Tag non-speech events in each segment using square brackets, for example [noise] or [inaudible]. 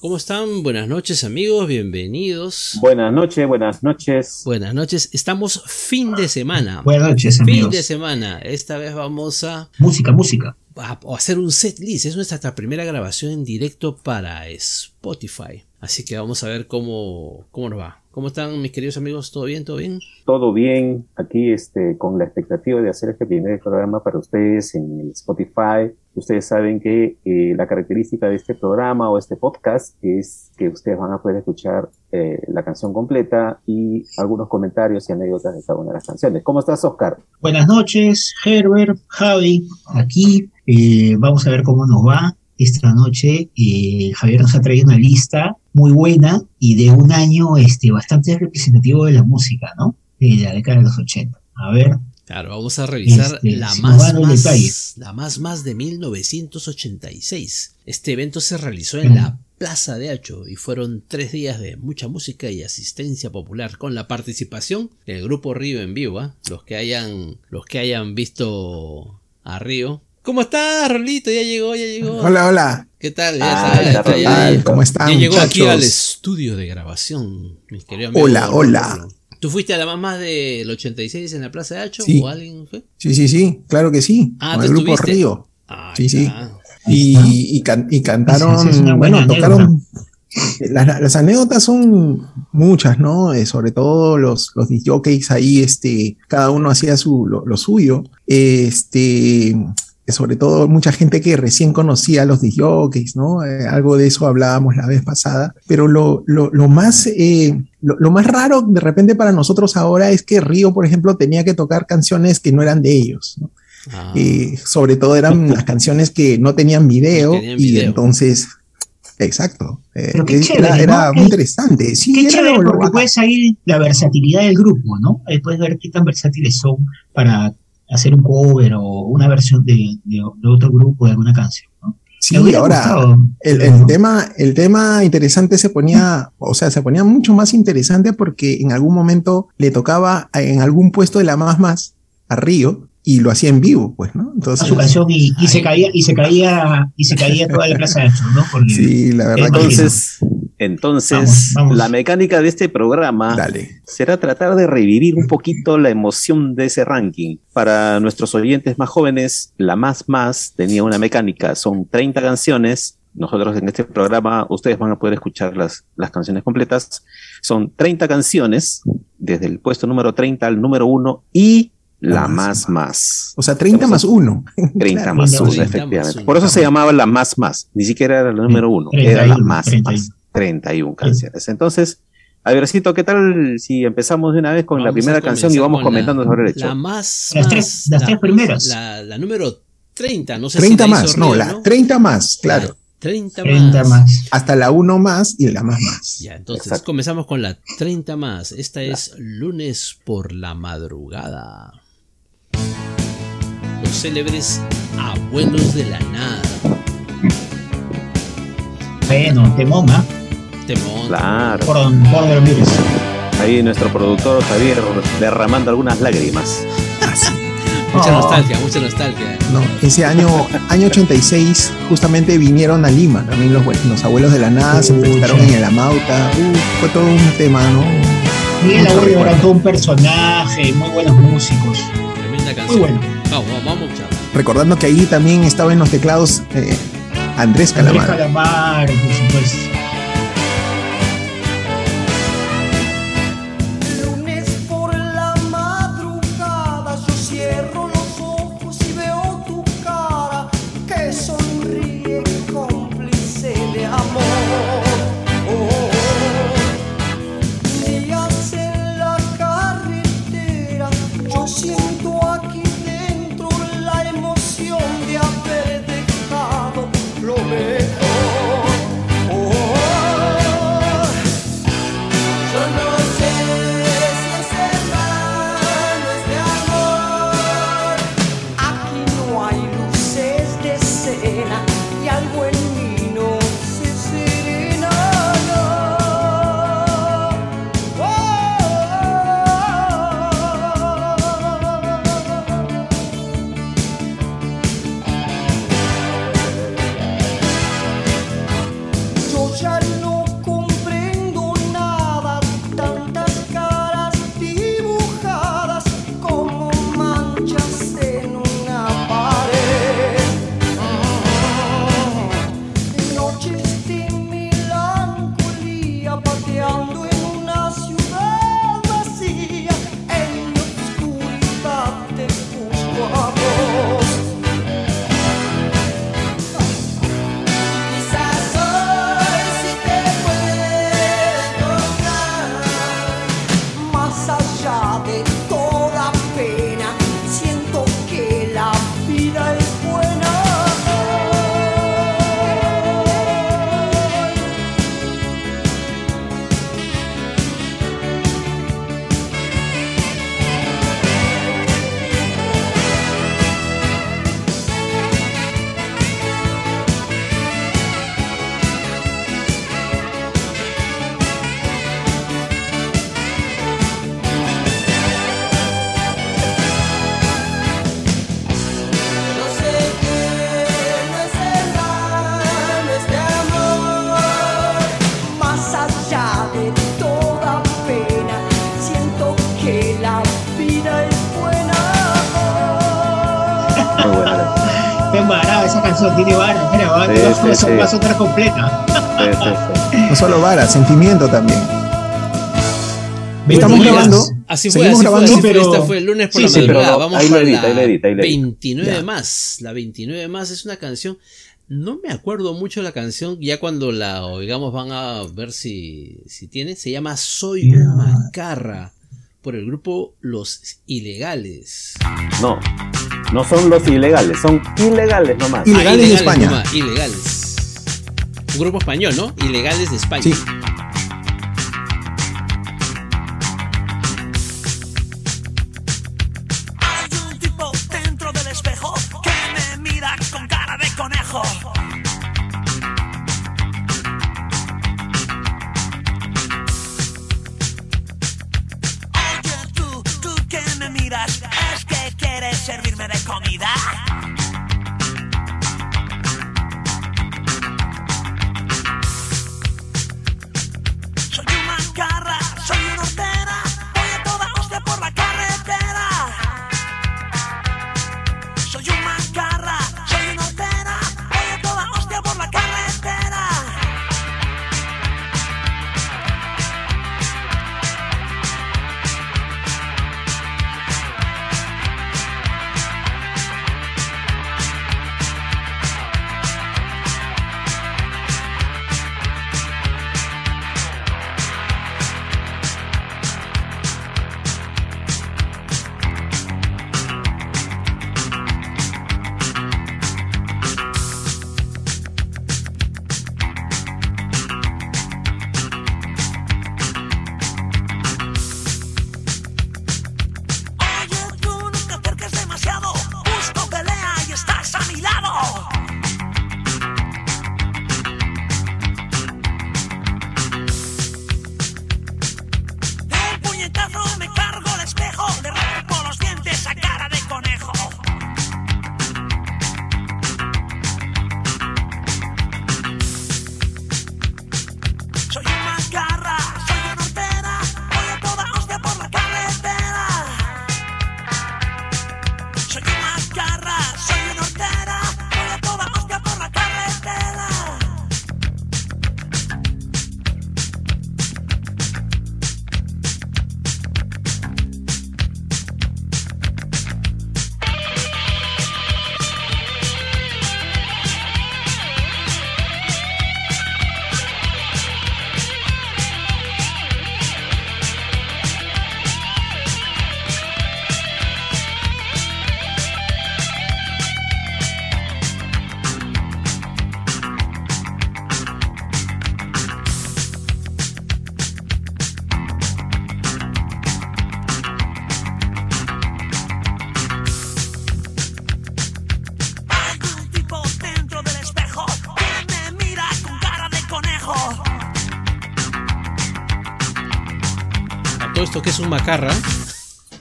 ¿Cómo están? Buenas noches amigos, bienvenidos. Buenas noches, buenas noches. Buenas noches, estamos fin de semana. Buenas noches amigos. Fin de semana, esta vez vamos a... Música, música. A, hacer un set list, es nuestra primera grabación en directo para Spotify. Así que vamos a ver cómo, cómo nos va. ¿Cómo están mis queridos amigos? ¿Todo bien? ¿Todo bien? Todo bien. Aquí este, con la expectativa de hacer este primer programa para ustedes en el Spotify. Ustedes saben que eh, la característica de este programa o este podcast es que ustedes van a poder escuchar eh, la canción completa y algunos comentarios y anécdotas de cada una de las canciones. ¿Cómo estás, Oscar? Buenas noches, Herbert, Javi, aquí. Eh, vamos a ver cómo nos va esta noche. Javier nos ha traído una lista muy buena y de un año este, bastante representativo de la música, ¿no? De la década de los 80. A ver. Claro, vamos a revisar este, la, más, más, la más más de 1986. Este evento se realizó en la Plaza de Hacho y fueron tres días de mucha música y asistencia popular con la participación del grupo Río en vivo. ¿ah? Los que hayan los que hayan visto a Río ¿Cómo estás, Rolito? Ya llegó, ya llegó. Hola, hola. ¿Qué tal? Ya ¿Cómo están? Ya llegó aquí al estudio de grabación, mis queridos amigos. Hola, hola. ¿Tú fuiste a la mamá del 86 en la Plaza de Hacho sí. o alguien fue? Sí, sí, sí, claro que sí. Ah, con el grupo Río. Ah, sí, sí. Y, y, y cantaron, bueno, tocaron. Las, las, anécdotas son muchas, ¿no? Eh, sobre todo los, los jockeys ahí, este, cada uno hacía su, lo, lo suyo. Este, sobre todo mucha gente que recién conocía a los disjockeys, ¿no? Eh, algo de eso hablábamos la vez pasada, pero lo, lo, lo más, eh, lo, más raro de repente para nosotros ahora es que Río, por ejemplo, tenía que tocar canciones que no eran de ellos, ¿no? Ah. Eh, sobre todo eran [laughs] las canciones que no tenían video y entonces Exacto. era, muy interesante. Sí, qué chévere, porque puedes seguir la versatilidad del grupo, ¿no? Ahí puedes ver qué tan versátiles son para hacer un cover o una versión de, de, otro grupo de alguna canción. ¿no? Sí, ahora el, el tema, el tema interesante se ponía, o sea, se ponía mucho más interesante porque en algún momento le tocaba en algún puesto de la más más a Río y lo hacía en vivo, pues, ¿no? Entonces, a su canción y, y se caía y se caía y se caía toda la plaza de ¿no? Porque sí, la verdad. Entonces, entonces, la mecánica de este programa será tratar de revivir un poquito la emoción de ese ranking. Para nuestros oyentes más jóvenes, la más más tenía una mecánica, son 30 canciones. Nosotros en este programa, ustedes van a poder escuchar las, las canciones completas. Son 30 canciones, desde el puesto número 30 al número 1 y la, más, más O sea, 30 más 1. 30 [laughs] [laughs] más 1, efectivamente. Por eso se llamaba la más más. Ni siquiera era la número 1, era la más más. 31 canciones. Entonces, a vercito, ¿qué tal si empezamos de una vez con la primera canción y vamos comentando sobre el hecho? La más. Las tres, las tres primeras. La, número 30, no sé 30 más, no, la 30 más, claro. 30, 30 más. Hasta la 1 más y la más más. Ya, entonces comenzamos con la 30 más. Esta es lunes por la madrugada. Los célebres abuelos de la nada. Bueno, temoma. Claro. Por, por Ahí nuestro productor Javier derramando algunas lágrimas. mucha nostalgia, mucha nostalgia. No, ese año, año 86, justamente vinieron a Lima. También los, los abuelos de la nada se presentaron en el Amauta. Uh, fue todo un tema, ¿no? Miguel Abuelo era todo un personaje, muy buenos músicos. Tremenda canción. Muy bueno. Vamos, vamos, Recordando que ahí también estaba en los teclados eh, Andrés Calamar. Andrés Calamar, por supuesto. Va, sí, va a otra completa. no solo vara, sentimiento también. Estamos grabando. Así fue, así grabando, fue, pero... este fue el lunes por la madrugada. Vamos a la 29 más. La 29 más es una canción. No me acuerdo mucho de la canción. Ya cuando la oigamos van a ver si, si tiene. Se llama Soy un macarra. Por el grupo Los Ilegales. No, no son los ilegales, son ilegales nomás. Ilegales, ah, ilegales de España. ilegales. Grupo español, ¿no? Ilegales de España. Sí.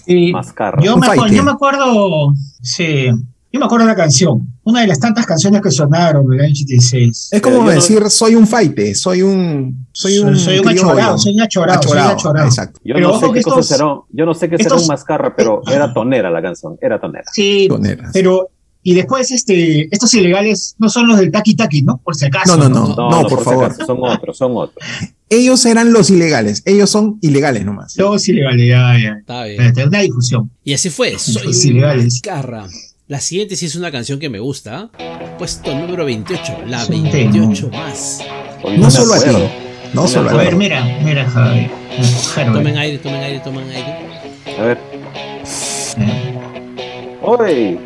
Un macarra. Yo, me, yo me acuerdo, sí, yo me acuerdo de la canción, una de las tantas canciones que sonaron en el año 86. Es como decir, soy un faite, soy un... Soy un, soy un achorado, soy un achorado, soy un achorado. Exacto. Yo, no sé qué cosa será, yo no sé qué será un mascarra, pero era tonera la canción, era tonera. Sí, pero y después, este, estos ilegales no son los del Taki Taki, ¿no? Por si acaso. No, no, no, no, por, favor. son otros, son otros. Ellos eran los ilegales, ellos son ilegales nomás. Los ilegales, ya, ya. Está bien. Una difusión. Y así fue, soy los ilegales. Carra. La siguiente sí es una canción que me gusta. Puesto número 28, la 28 más. No solo a ti. No solo a ver, mira, mira, Javi. Tomen aire, tomen aire, tomen aire. A ver. Eh. Uy,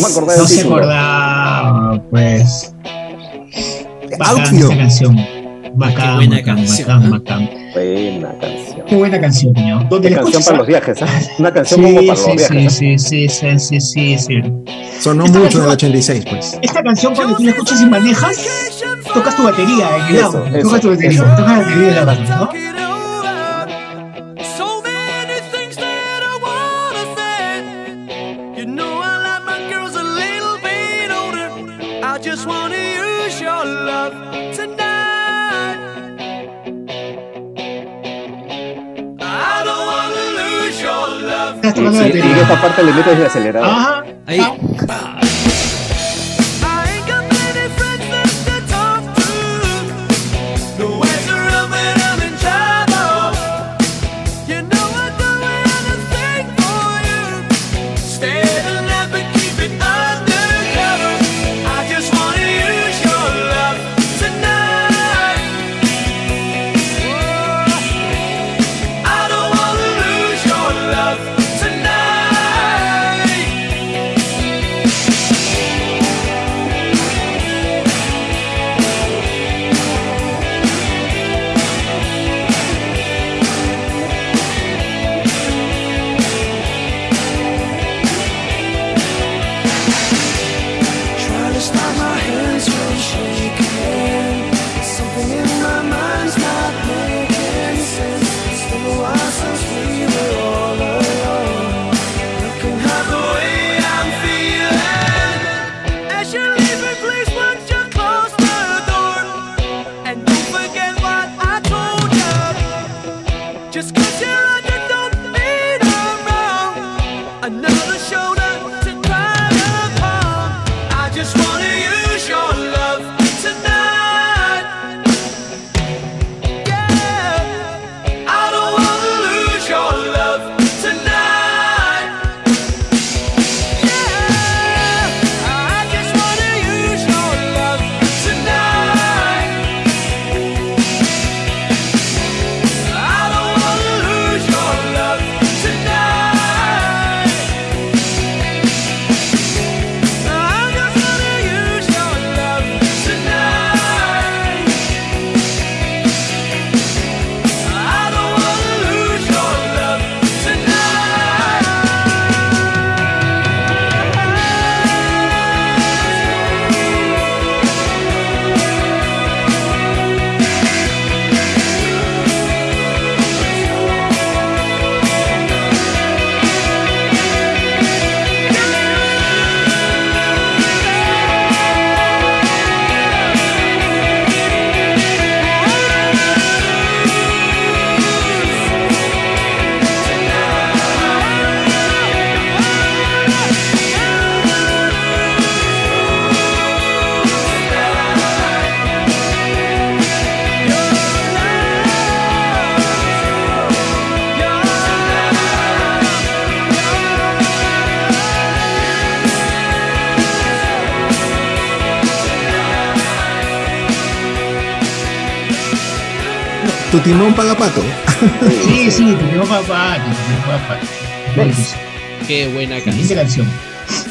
no, acordé no se acordaba, pues. Canción. Bacán, Qué buena bacán, canción, bacán, bacán. Buena canción. Qué buena canción, señor. Una canción para los viajes, ¿eh? [laughs] Una canción sí, como para sí, los viajes. Sí, sí, sí, sí, sí, sí. Sonó esta mucho en el 86, pues. Esta canción, cuando tú la escuchas y manejas, tocas tu batería en el lado. Tocas tu batería, tocas la batería de la banda, ¿no? Y, en esta parte le metes el acelerador. Ajá. Ahí. Tu timón paga pato. Sí, sí, tu timón paga pato. Qué buena canción.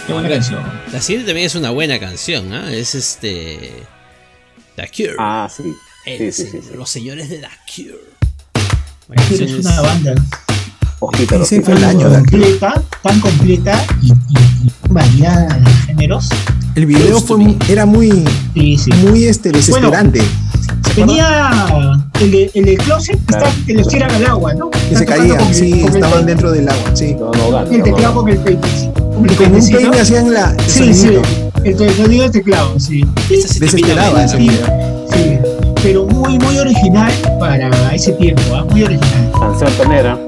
Qué buena canción. La siguiente también es una buena canción, ¿ah? Es este. The Cure. Ah, sí. sí, sí, los señores de The Cure. The Cure es una banda. Fue el año completa, tan completa y, y, variada de géneros. El video fue, era muy, muy este, desesperante. Tenía el de, el de closet que, les tiran al agua, ¿no? Que se caían, sí, estaban dentro del agua, sí. el teclado con el peine. Y con un peine hacían la. El sí, sí. El sonido del teclado, sí. Desesperaba ese video. Sí. Pero muy, muy original para ese tiempo, ¿eh? muy original. Canción tonera.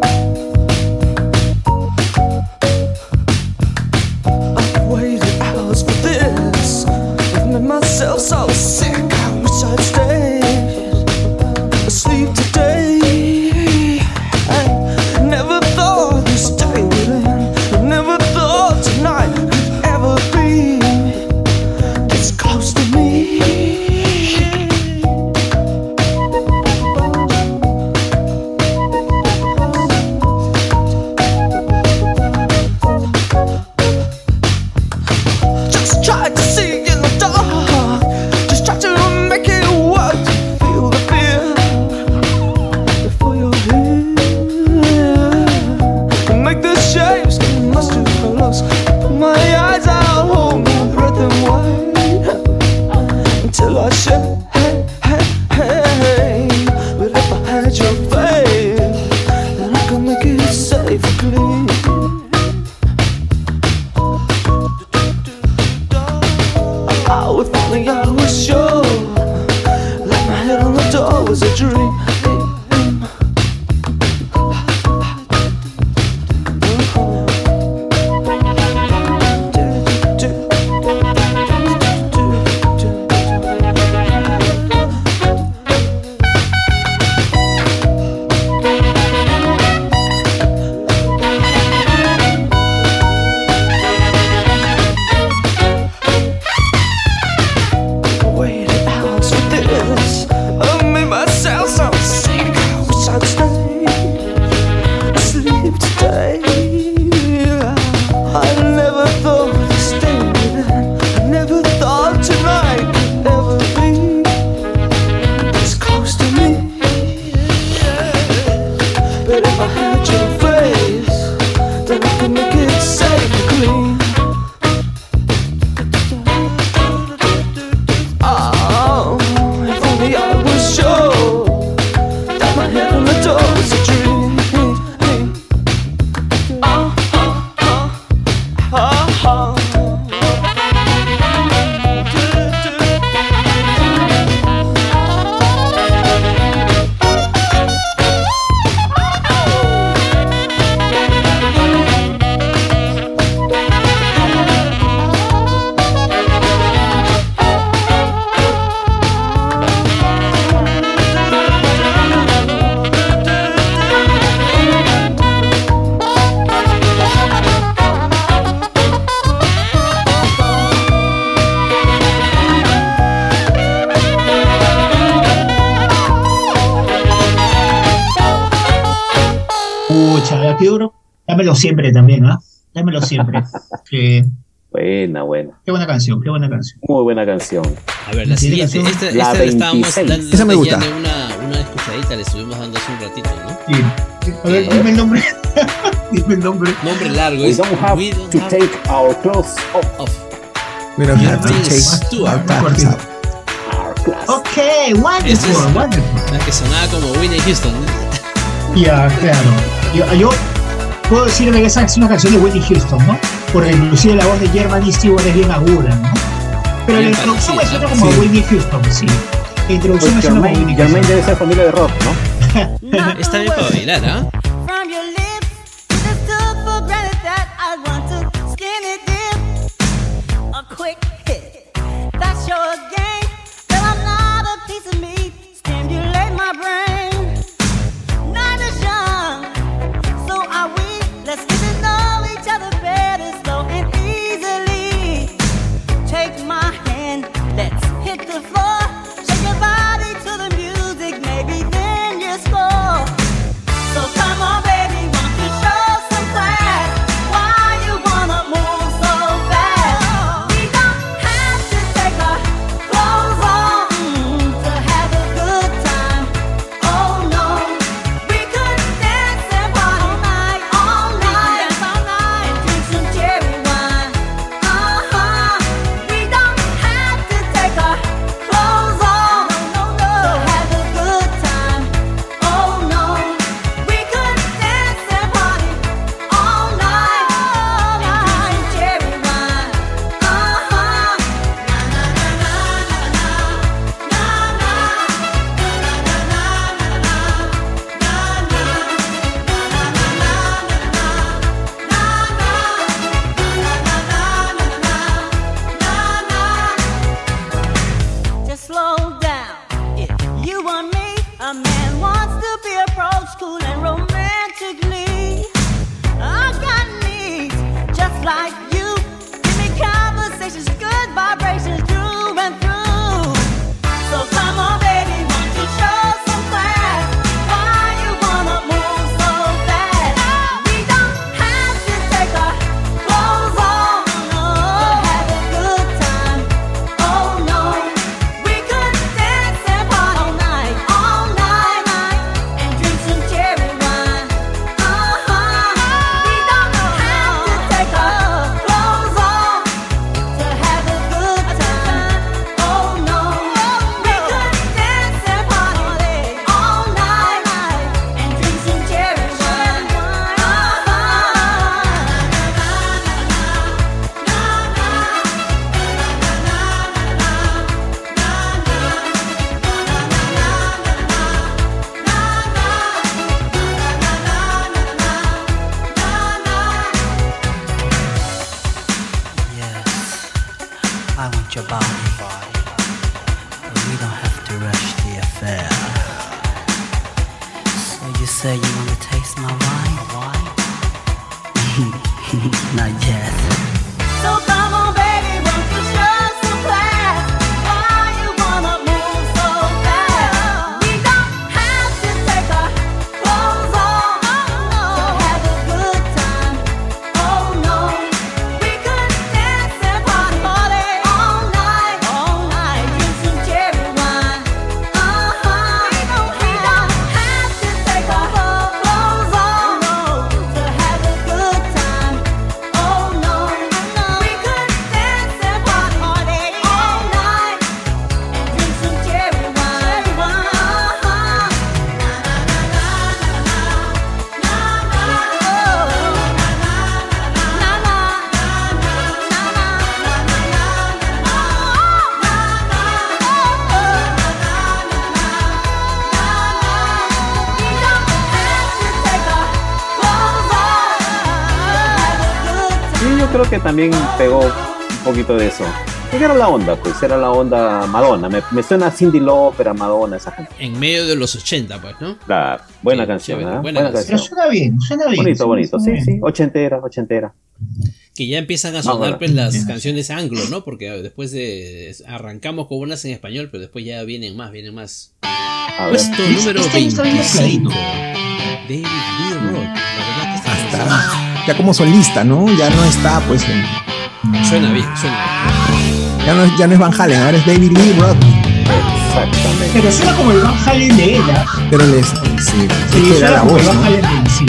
Siempre también, ¿ah? Dámelo siempre. [laughs] Buena, buena. Qué buena canción, qué buena canción. Muy buena canción. A ver, la siguiente, esta, la esta le estábamos dando, Esa me gusta. Una, una escuchadita, le estuvimos dando hace un ratito, ¿no? Sí. A ver, dime el nombre. [laughs] dime el nombre. Nombre largo. We don't have we don't to have take our clothes off. off. We don't have to take our clothes off. Ok, wonderful, wonderful. La que sonaba como Winnie Houston. Ya, claro. Yo, yo puedo decir que esa es una canción de Whitney Houston, ¿no? Porque inclusive la voz de Germany Stewart es bien aguda, ¿no? Pero la introducción me suena como Whitney Houston, sí. La introducción me suena como Whitney Houston. Debe ser familia de rock, ¿no? [laughs] Está bien para bailar, ¿ah? También pegó un poquito de eso. ¿Qué era la onda? Pues era la onda Madonna. Me, suena Cindy Lauper, Madonna, esa gente. En medio de los 80, pues, ¿no? La buena canción, ¿eh? buena, canción. Pero suena bien, suena bien. Bonito, bonito. Sí, sí, ochentera, ochentera. Que ya empiezan a sonar pues las canciones anglo, ¿no? Porque después de arrancamos con unas en español, pero después ya vienen más, vienen más. Puesto número 25. David Lee Roth. La verdad que está ya como solista, ¿no? Ya no está, pues. En... Suena bien, suena bien. Ya no, es, ya no es Van Halen, ahora es David Lee Roth. Exactamente. Pero suena como el Van Halen de ella. Pero les, sí, sí, era la voz, ¿no? sí.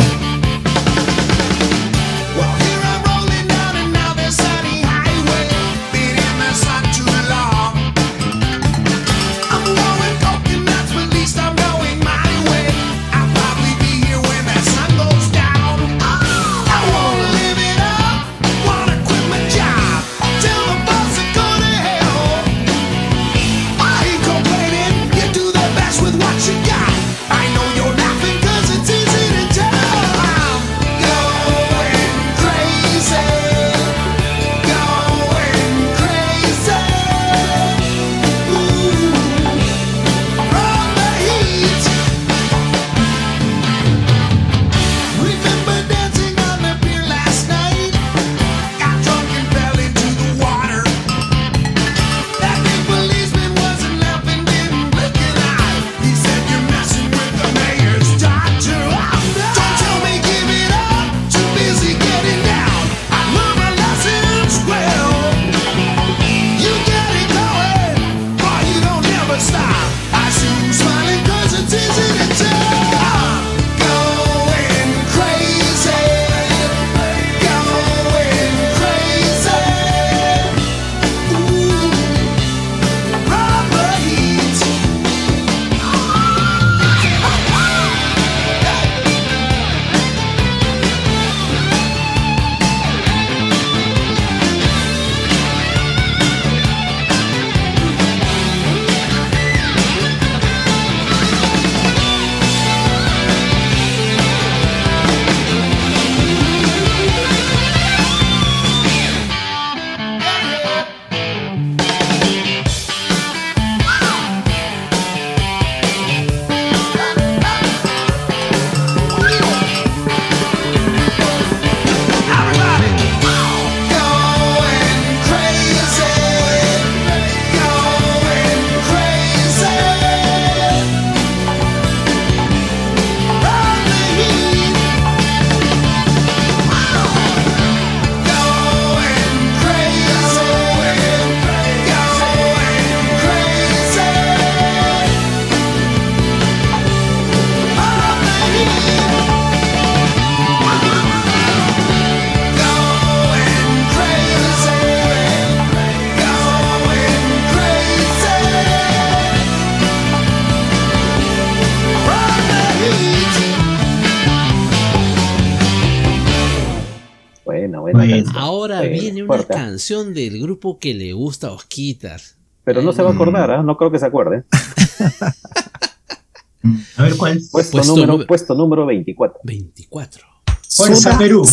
Canción del grupo que le gusta a Osquitar. Pero no se va a acordar, ¿ah? no creo que se acuerde. [laughs] a ver cuál. Puesto, número, puesto número 24. 24. Fuerza Perú.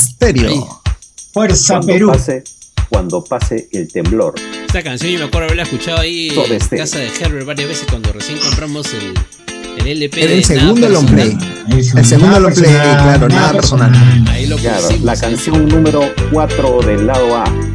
Fuerza Perú. cuando pase el temblor. Esta canción yo me acuerdo haberla escuchado ahí en este. casa de Herbert varias veces cuando recién compramos el, el LP. el segundo long play. El segundo long play, claro, nada personal. Ahí lo claro, la canción número 4 del lado A.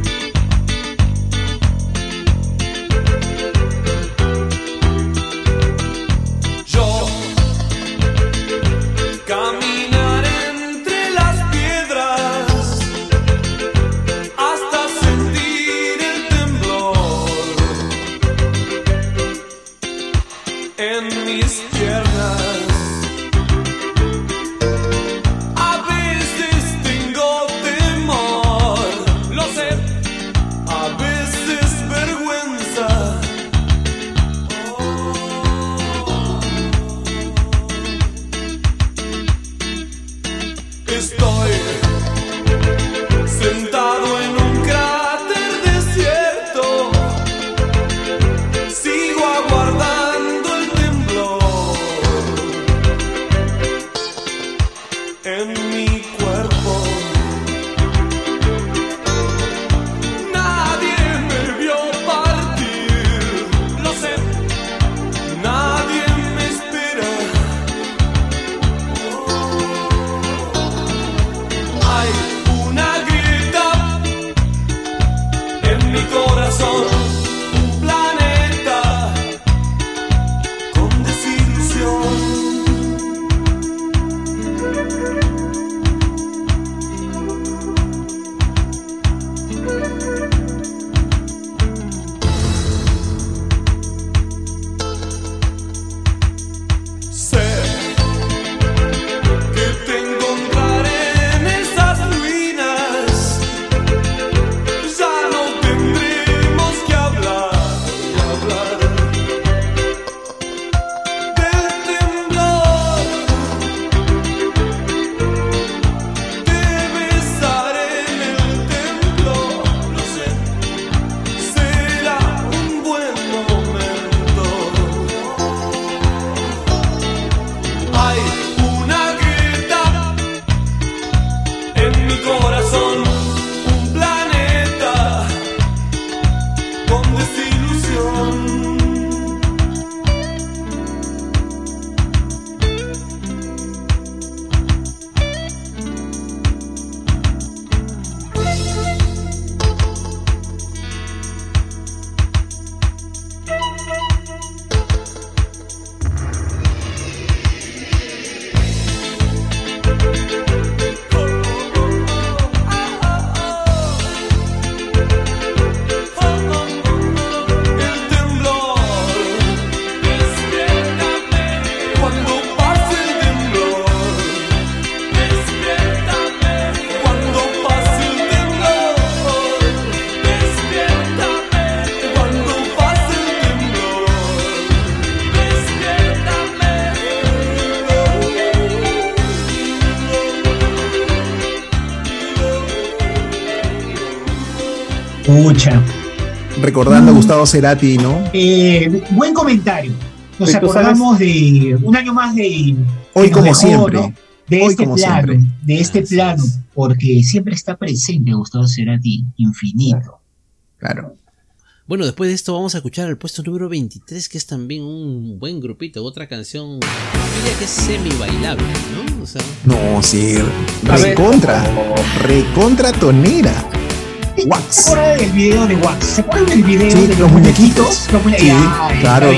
a Gustavo Cerati, ¿no? Eh, buen comentario. Nos acordamos de un año más de. Hoy como siempre. De este plano, de este plano, porque siempre está presente Gustavo Cerati, infinito. Claro. Bueno, después de esto vamos a escuchar el puesto número 23, que es también un buen grupito, otra canción, diría que es semi bailable, ¿no? O sea, no, sí, recontra, recontra tonera. Wax. ¿Se acuerdan del video de Wax? ¿Se acuerdan del video sí, de los muñequitos? Los muñequitos. Sí, claro.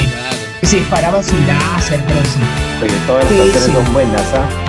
Se disparaban su láser, pero sí. Oye, todas las canciones son buenas, ¿ah?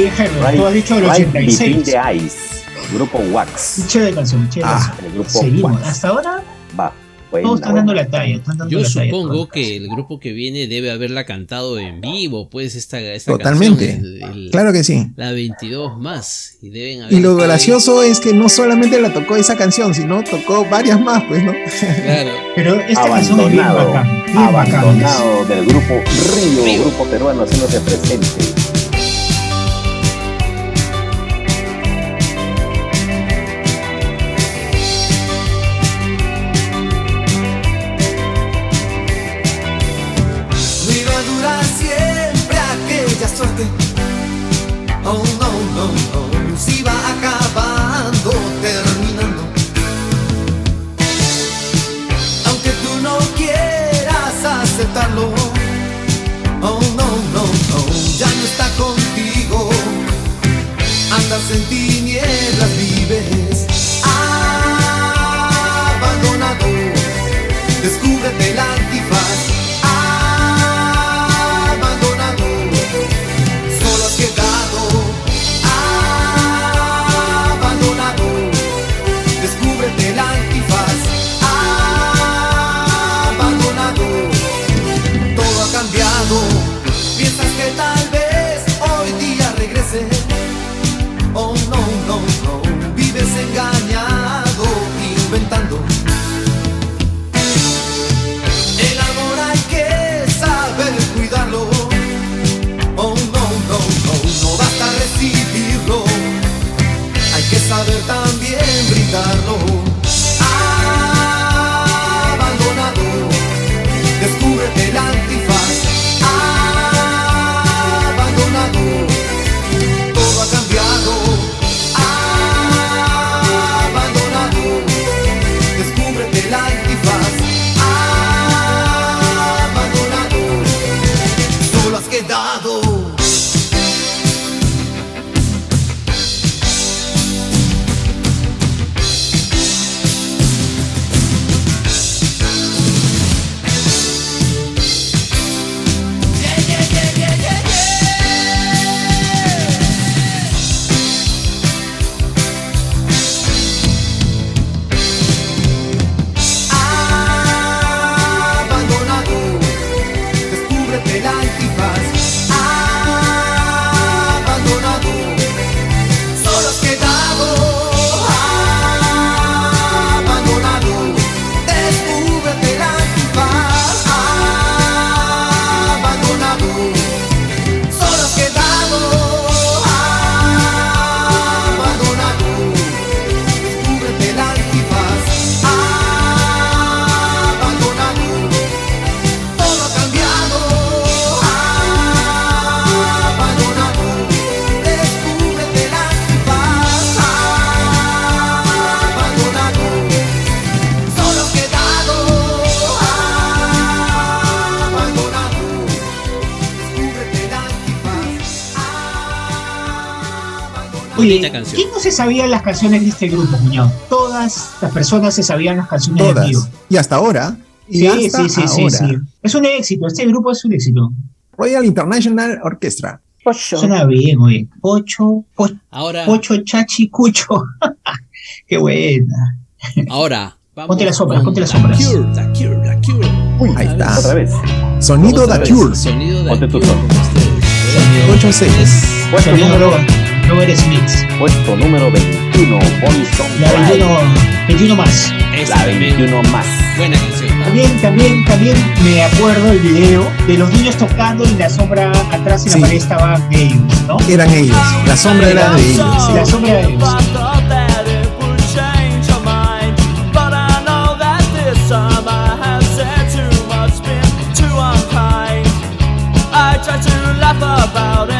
Bien, Herbert. Tú has dicho el 86. de Ice, grupo Wax. Chévere canción, chévere. Ah, el grupo Seguimos. Hasta ahora. Va. Todos están dando la talla. Yo supongo que el grupo que viene debe haberla cantado en vivo, pues esta, esta Totalmente. claro que sí. La 22 más. Y, deben y lo gracioso es que no solamente la tocó esa canción, sino tocó varias más, pues, ¿no? Claro. Pero esta canción es bien bacán. abandonado del grupo Río, grupo peruano haciéndose presente. ¿Quién no se sabía las canciones de este grupo, Muñoz? Todas las personas se sabían las canciones Todas. de Y hasta ahora. sí, sí, sí, sí, Es un éxito, este grupo es un éxito. Royal International Orchestra. Suena bien, oye. Ocho, ahora, ocho chachi cucho. [laughs] Qué buena. Ahora, ponte las sombras, ponte las sombras. Cure, the Cure, the Cure. Uy, ahí está. Otra vez. Sonido The Cure. Sonido The Cure. 8-6. Puesto número Robert Smith. Puesto número 21, Bonson. La 21, 21 más. la 21 más. Buena canción. También, también, también me acuerdo el video de los niños tocando y la sombra atrás en la pared estaban ellos, ¿no? Eran ellos. La sombra era de ellos. Sí. La sombra de ellos. try to laugh about it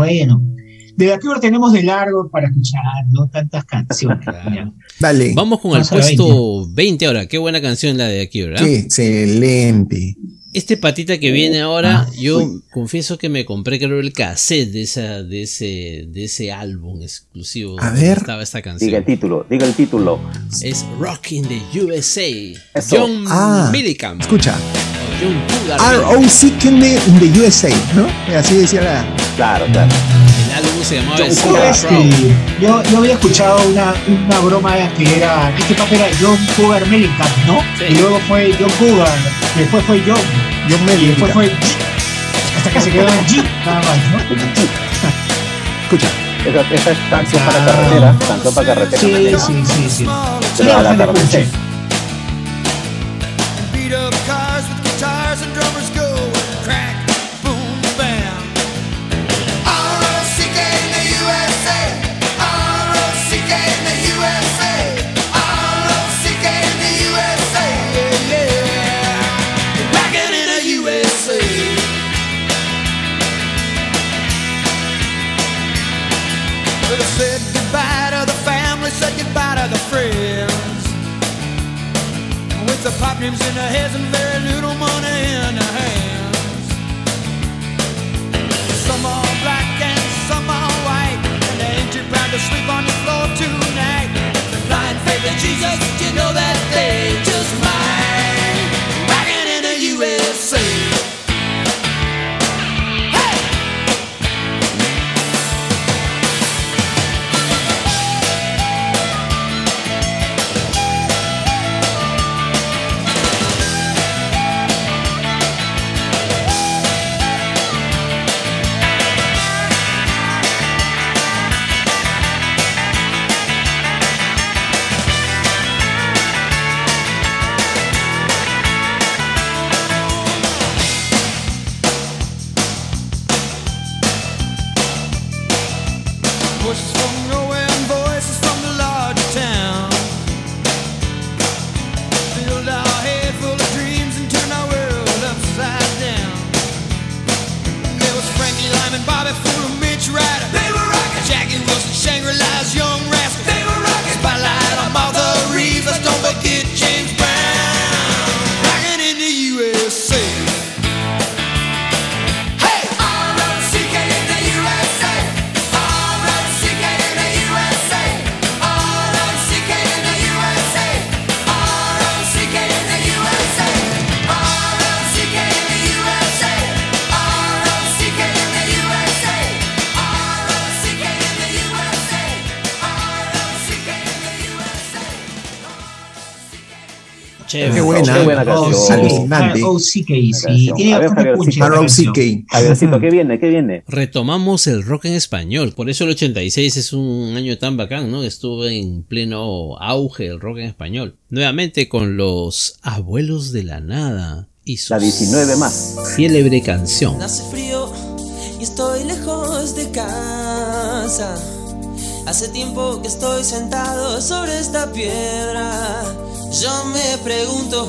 Bueno, de aquí tenemos de largo para escuchar, ¿no? Tantas canciones. [laughs] Dale. Vamos con el puesto 20. ahora. Qué buena canción la de aquí, ¿verdad? Sí, excelente. Este patita que viene ahora, ah, yo confieso que me compré creo el cassette de esa, de ese, de ese álbum exclusivo. A ver. Estaba esta canción. Diga el título, diga el título. Es Rock in the USA. John ah, Millikamp. Escucha. ROC in the, in the USA, ¿no? Así decía la. Claro, claro. El álbum se llamaba John yo, yo había escuchado una, una broma que era. Este papel era John Cougar Mellencamp, ¿no? Y luego fue John Cougar, después fue John. John Mellencamp. Y después fue. Hasta que se quedó en G, nada más, ¿no? [laughs] Escucha. Esa, esa es canción para carretera, canción para carretera. Sí, sí, sí, sí. Pero a la tarde. Alucinante. ¿qué viene? ¿Qué viene? Retomamos el rock en español. Por eso el 86 es un año tan bacán, ¿no? Estuvo en pleno auge el rock en español. Nuevamente con los abuelos de la nada. Y la 19 más. Célebre canción. Hace frío y estoy lejos de casa. Hace tiempo que estoy sentado sobre esta piedra yo me pregunto,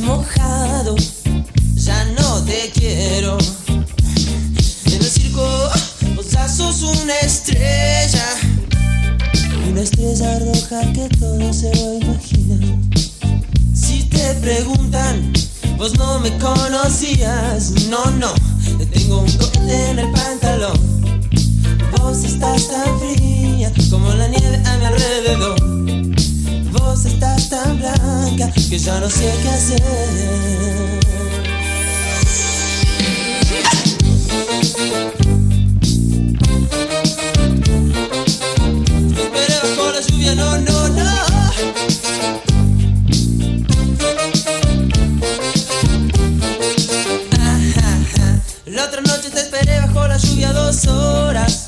Mojado, ya no te quiero. En el circo, vos sos una estrella, una estrella roja que todo se lo imagina. Si te preguntan, vos no me conocías, no, no, tengo un corte en el pantalón. Vos estás tan fría como la nieve a mi alrededor. Vos estás tan blanca que ya no sé qué hacer. no, no, no. La otra noche te esperé bajo la lluvia dos horas,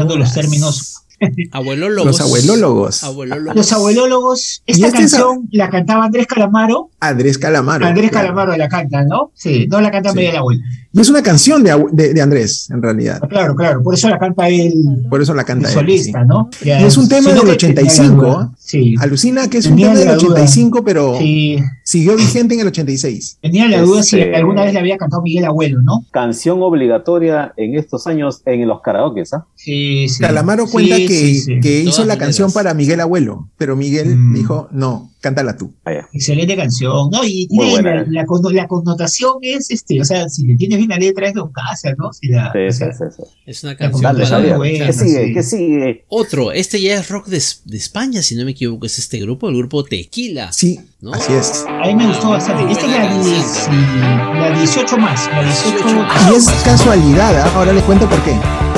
Usando los términos [laughs] Abuelólogos. Los abuelólogos. Los abuelólogos. Esta este canción la cantaba Andrés Calamaro. Andrés Calamaro. Andrés Calamaro la canta, ¿no? Sí, no la canta Miguel Abuelo. Y es una canción de, de, Andrés, en realidad. Claro, claro, por eso la canta él. Por eso la canta él. Solista, ¿no? y es un tema del 85. Sí. Alucina que es un tema del 85, pero siguió vigente en el 86. Tenía la duda si este, alguna vez le había cantado Miguel Abuelo, ¿no? Canción obligatoria en estos años en los karaoke, ¿ah? Sí, sí. Calamaro cuenta que, que hizo la canción para Miguel Abuelo, pero Miguel mm. dijo, no, cántala tú. Ah, Excelente canción, ¿no? Y tiene la, connotación es, este, o sea, si le tienes bien la letra es Don Casa, ¿no? Si la, Es una canción buena, ¿Qué sigue? ¿Qué sigue? Otro, este ya es rock de, España, si no me equivoco, es este grupo, el grupo Tequila. Sí, así es. A mí me gustó bastante. Esta es la, la 18 más, la 18 Y es casualidad, ¿ah? ahora les cuento por qué.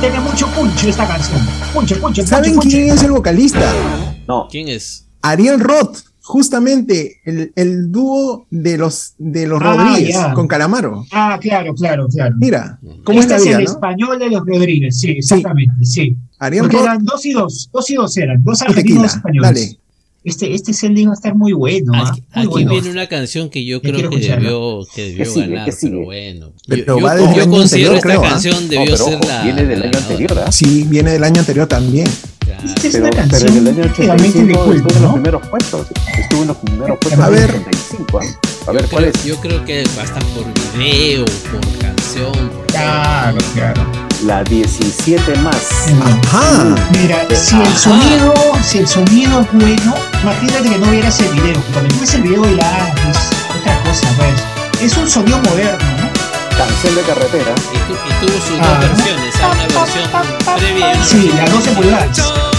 Tiene mucho punch esta canción. ¿Saben quién es el vocalista? No. ¿Quién es? Ariel Roth, justamente el, el dúo de los de los Ah, Rodríguez ya. con Calamaro. Ah, claro, claro, claro. Mira, ¿cómo este está es vida, el no? español de los Rodríguez, sí, exactamente, sí. Ariel Porque Roth eran dos y dos, dos y dos eran, dos y argentinos tequila. españoles. Dale. Este, este celda iba a estar muy bueno, ¿ah? Aquí, Muy aquí bueno. viene una canción que yo creo que debió, que debió Que sigue, ganar, que pero bueno. Pero yo, yo- va yo año considero anterior, esta creo, ¿ah? canción No, debió pero ser ojo, la. viene del la año anterior, ¿ah? Sí, viene del año anterior también. Claro. Esta es Pero, una pero canción en el año realmente de 85 culto, estuvo en los ¿no? primeros puestos. Estuvo en los primeros puestos A ver. 85, ¿ah? A Yo ver, ¿cuál creo, es? yo creo que va a estar por video, por canción. Por Claro, claro. La 17 más. Ajá. Mira, si el sonido, si el sonido es bueno, imagínate que no vieras el video. Cuando ves el video ya es otra cosa, pues. Es un sonido moderno, ¿no? Canción de carretera. Y, tu- y tuvo sus Ah. dos versiones, ¿ah? una versión previa y Sí, versión la 12 pulgadas.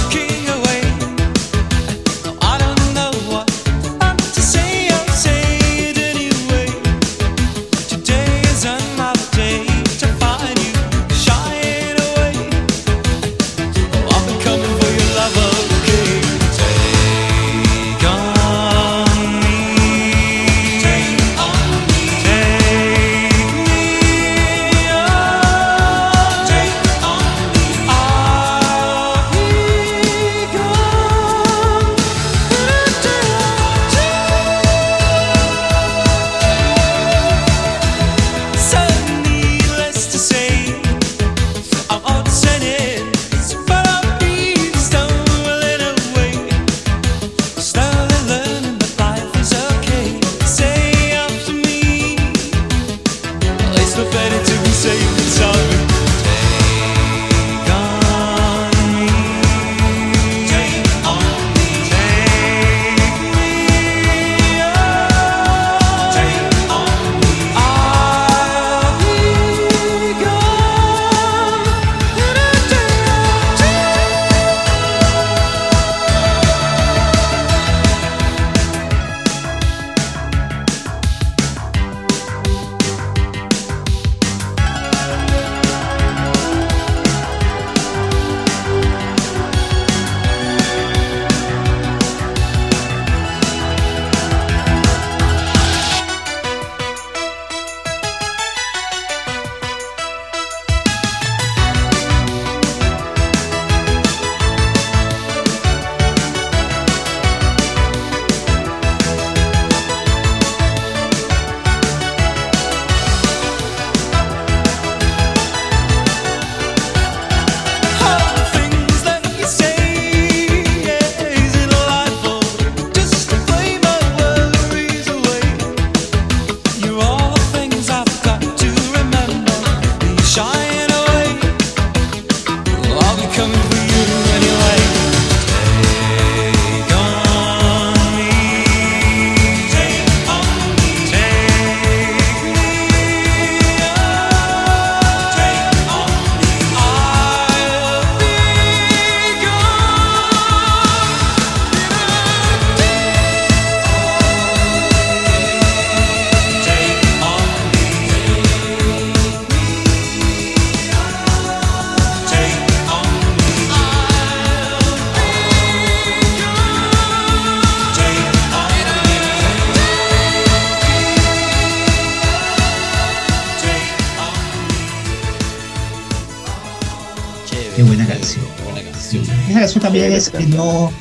Canción también es que no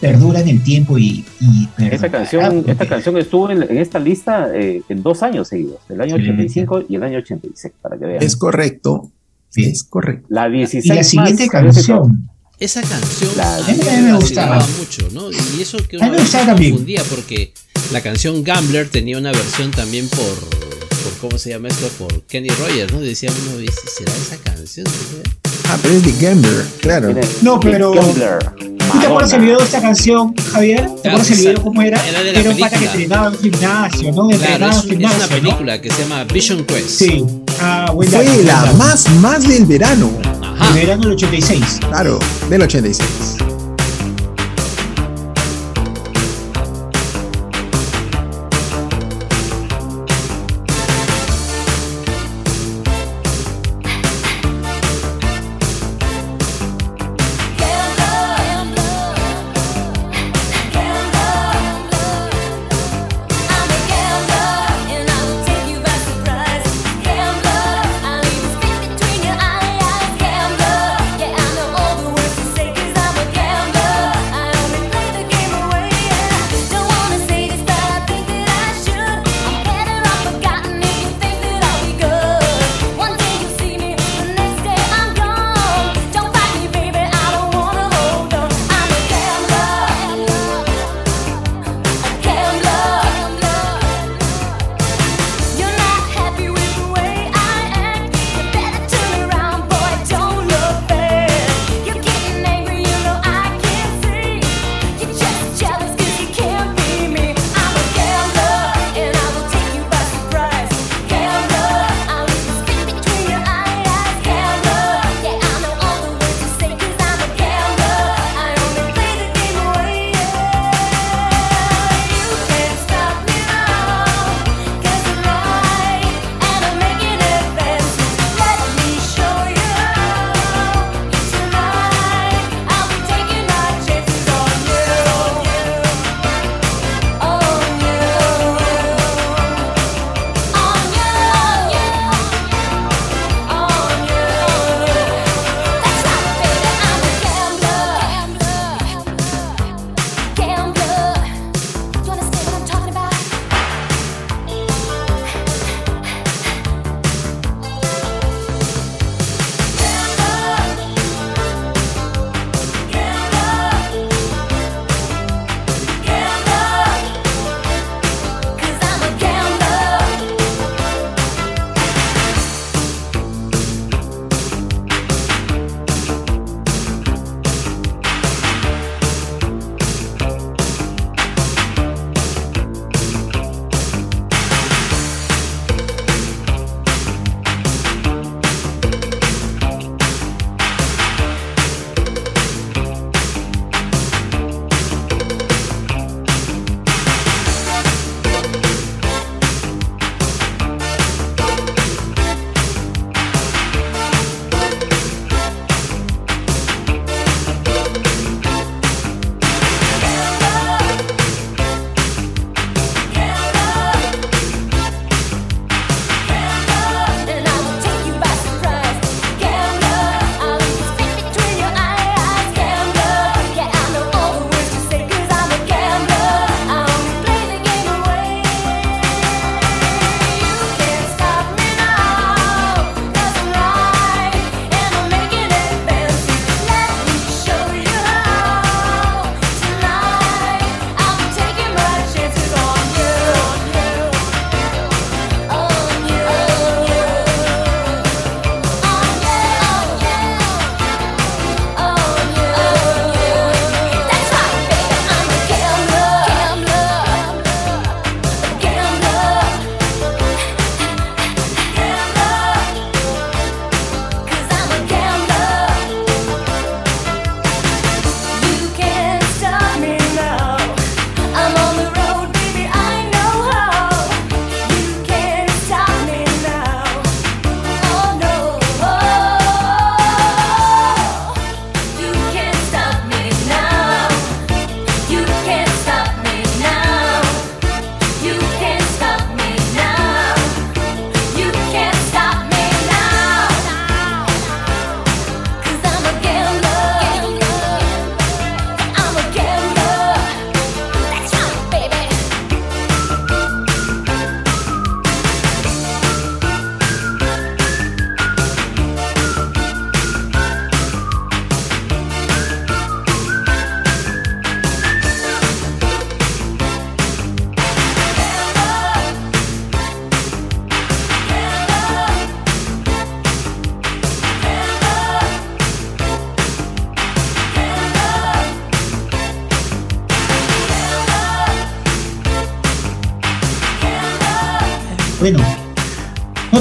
perdura en el tiempo y, y Esta perdura, canción, porque- esta canción estuvo en, en esta lista eh, en dos años seguidos, el año Sí. 85 y el año 86, para que vean. Es correcto. Sí. Es correcto. la 16 Y la siguiente más, a canción, Esa canción La- a mí A mí me me gustaba. mucho, ¿no? Y eso que A mí uno me gustaba también. confundía porque la canción Gambler tenía una versión también por, por ¿cómo se llama esto? Por Kenny Rogers, ¿no? Decía uno, "¿Y si ¿será esa canción? Ah, pero es de Gambler, claro. No, pero- ¿Tú te acuerdas el video de esta canción, Javier? ¿Te Claro, acuerdas el video cómo era? era de la un pata que película. entrenaba en un gimnasio, ¿no? Claro, Entrenaba es, en es un gimnasio, una ¿no? película que se llama Vision Quest. Sí. Ah, buen dato, Fue la más, más del verano. Ajá. El verano del 86. Claro, del 86.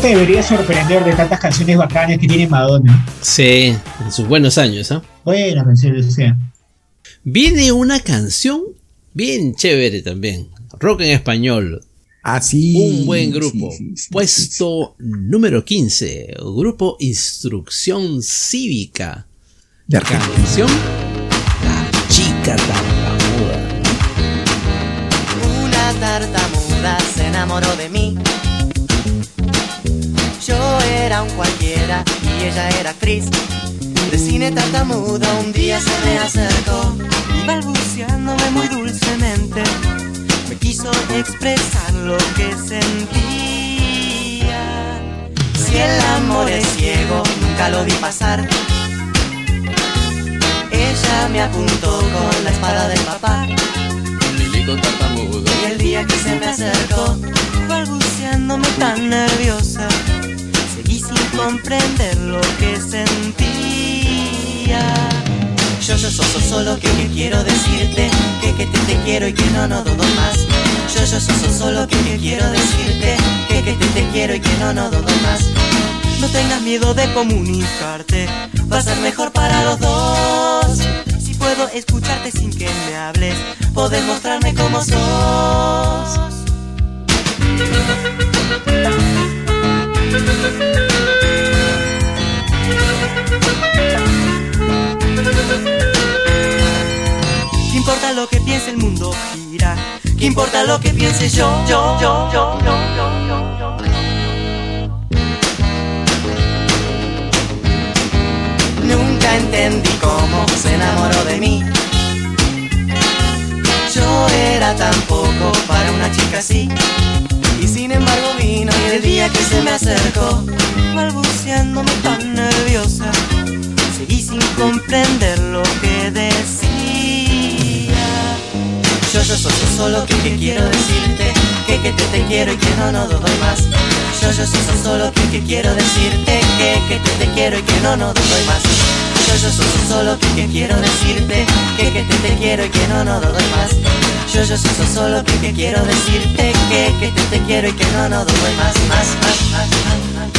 Te debería sorprender de tantas canciones bacanas que tiene Madonna. Sí, en sus buenos años, ¿ah? Buenas canciones, sea. Viene una canción bien chévere también. Rock en español. Así. Un buen grupo. Puesto número 15. Grupo Instrucción Cívica. De Canción La chica tartamuda. Una tartamuda se enamoró de mí. Yo era un cualquiera y ella era actriz. De cine tartamuda un día se me acercó y balbuceándome muy dulcemente me quiso expresar lo que sentía. Si el amor es ciego, nunca lo vi pasar. Ella me apuntó con la espada del papá. Tartamudo. Y el día que se me acercó, balbuceándome tan nerviosa, seguí sin comprender lo que sentía. Yo, yo, so, so, solo que, que quiero decirte que, que te, te quiero y que no, no dudo más. Yo, yo, so, so, solo que, que quiero decirte que, que te, te quiero y que no, no dudo más. No tengas miedo de comunicarte, va a ser mejor para los dos. Puedo escucharte sin que me hables, podés mostrarme cómo sos. ¿Qué importa lo que piense el mundo gira? ¿Qué importa lo que piense yo? Yo, yo, yo, yo, yo, yo, entendí cómo se enamoró de mí. Yo era tan poco para una chica así. Y sin embargo vino y el día que se me acercó, balbuceándome tan nerviosa, seguí sin comprender lo que decía. Yo, yo, so, so, solo que, que quiero decirte que, que te, te quiero y que no, no doy más. Yo, yo, so, so, solo que, que quiero decirte que, que te, te quiero y que no, no doy más. Yo, yo, so, so, solo que, quiero decirte que, que te, te quiero y que no, no doy más. Yo, yo, so, so, solo que, que quiero decirte que, que te, te quiero y que no, no doy más, más, más, más, más, más.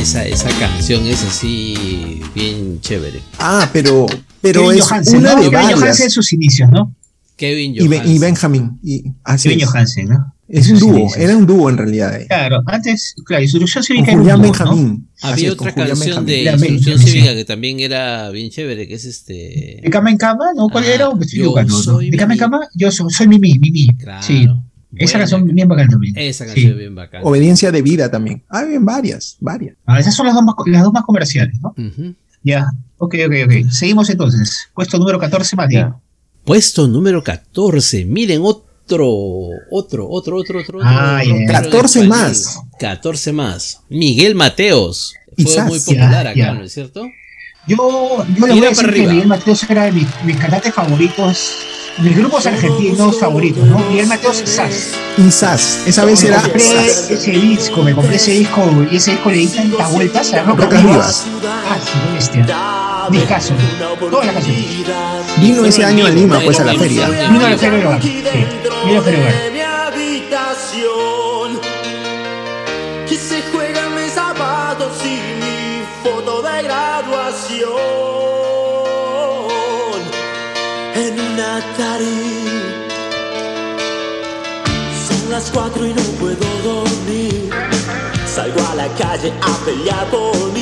Esa, esa canción es así bien chévere. Ah, pero, pero Kevin es Johansen, una ¿no? de Kevin Johansen varias. en sus inicios, ¿no? Kevin Y, Ben- Johansen. y Benjamin. Y, así Kevin es. Johansen, ¿no? Es un dúo, era un dúo en realidad. eh. Claro, antes, claro, Instrucción Con Cívica era un dúo, ¿no? Benjamín. Así Había es, con otra canción Benjamín. de Instrucción Benjamín, Cívica sí. que también era bien chévere, que es este... ¿De cama en cama? ¿No? ¿Cuál Ah, era? Me estoy yo ¿no? soy ¿De cama en cama? Yo soy, soy Mimi, Mimi. Claro. Sí. Esa Buena. canción bien bacana también. Esa Sí. canción es bien bacana. Obediencia de vida también. Ah, bien, varias, varias. Ah, esas son las dos más, las dos más comerciales, ¿no? Ujú. Ya. Ok, ok, ok. Seguimos entonces. Puesto número 14, Mati. Puesto número 14. Miren, otro, otro, otro, otro, otro. Ah, otro ya. rockero en 14 español. más. 14 más. Miguel Mateos. Fue Quizás, muy popular acá. ¿no es cierto? Yo, yo le Tira voy a decir que. Miguel Mateos era de mis, mis cantantes favoritos, mis grupos argentinos favoritos, ¿no? Miguel Mateos y Sass. Y Sass. Esa vez me era compré Sass. ese disco, me compré ese disco y ese disco le di tantas vueltas a Rock Rocas. Vivas. Ah, sí, bestia. Discaso. Todas las canciones. Vino ese año a Lima, pues a la feria. Vino a vivo. Feria Hogar. Sí, vino a Feria Hogar. mi habitación y se juegan mis zapatos y mi foto de graduación en una Atari. Son las cuatro y no puedo dormir. Salgo a la calle a pelear por mí.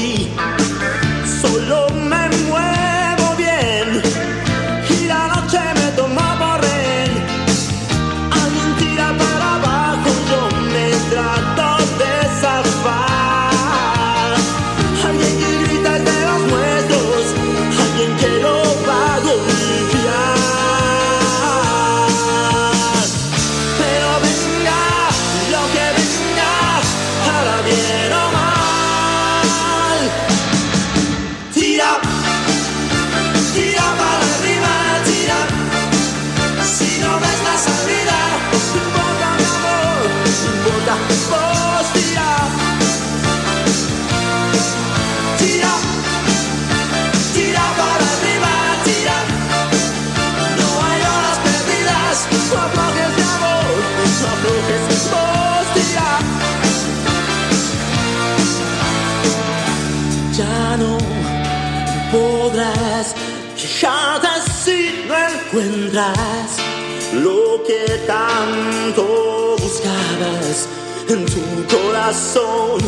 Lo que tanto buscabas en tu corazón.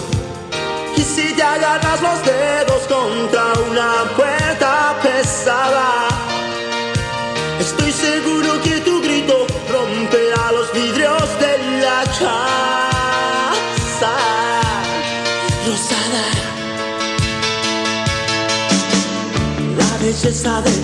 Y si te agarras los dedos contra una puerta pesada, estoy seguro que tu grito romperá los vidrios de la casa rosada. La belleza de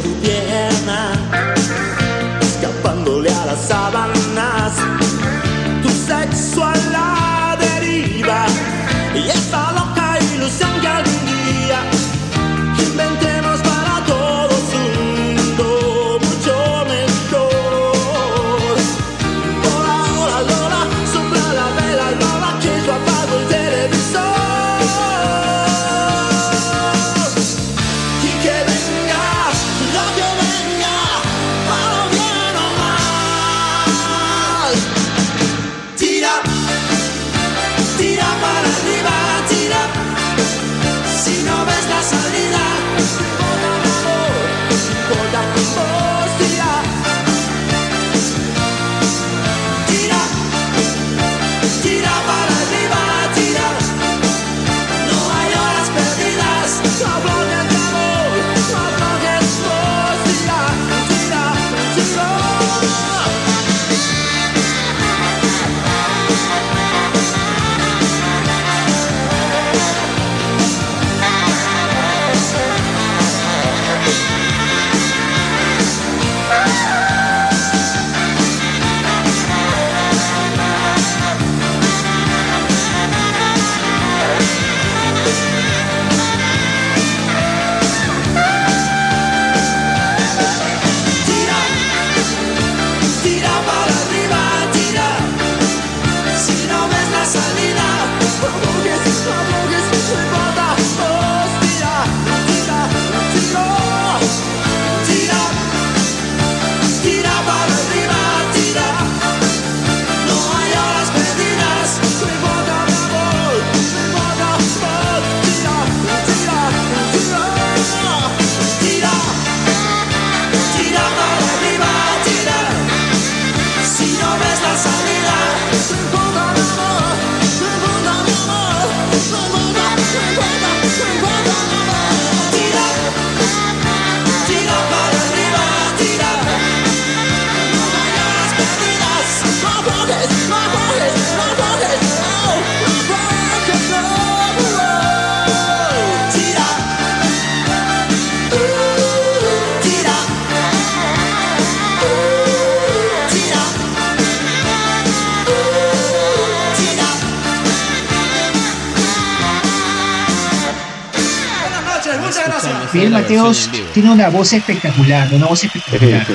Mateos tiene una voz espectacular, una voz espectacular.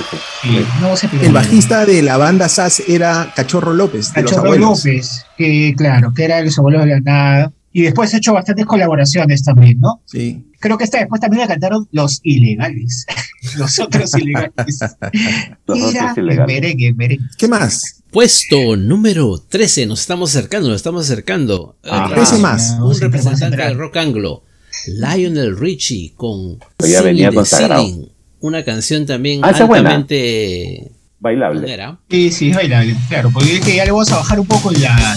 Sí, una voz espectacular. El bajista de la banda SAS era Cachorro López, de los Cachorro. López, que claro, que era de los abuelos de la nada. Y después ha hecho bastantes colaboraciones también, ¿no? Sí. Creo que esta después también la cantaron los ilegales. [laughs] los otros [laughs] ilegales. Los ilegales. merengue, merengue. ¿Qué más? Puesto número 13, nos estamos acercando, nos estamos acercando. Ah, Eh, ese más. Un representante del rock anglo, Lionel Richie, con Ya venía the consagrado. Ceiling, una canción también Ah, esa es buena. altamente Bailable. ¿Era? Sí, sí, es bailable, claro, porque es que ya le vamos a bajar un poco la. la-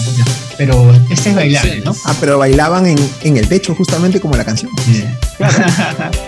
pero este es bailable, ¿no? Ah, pero bailaban en, en el techo justamente como la canción. Sí. What [laughs]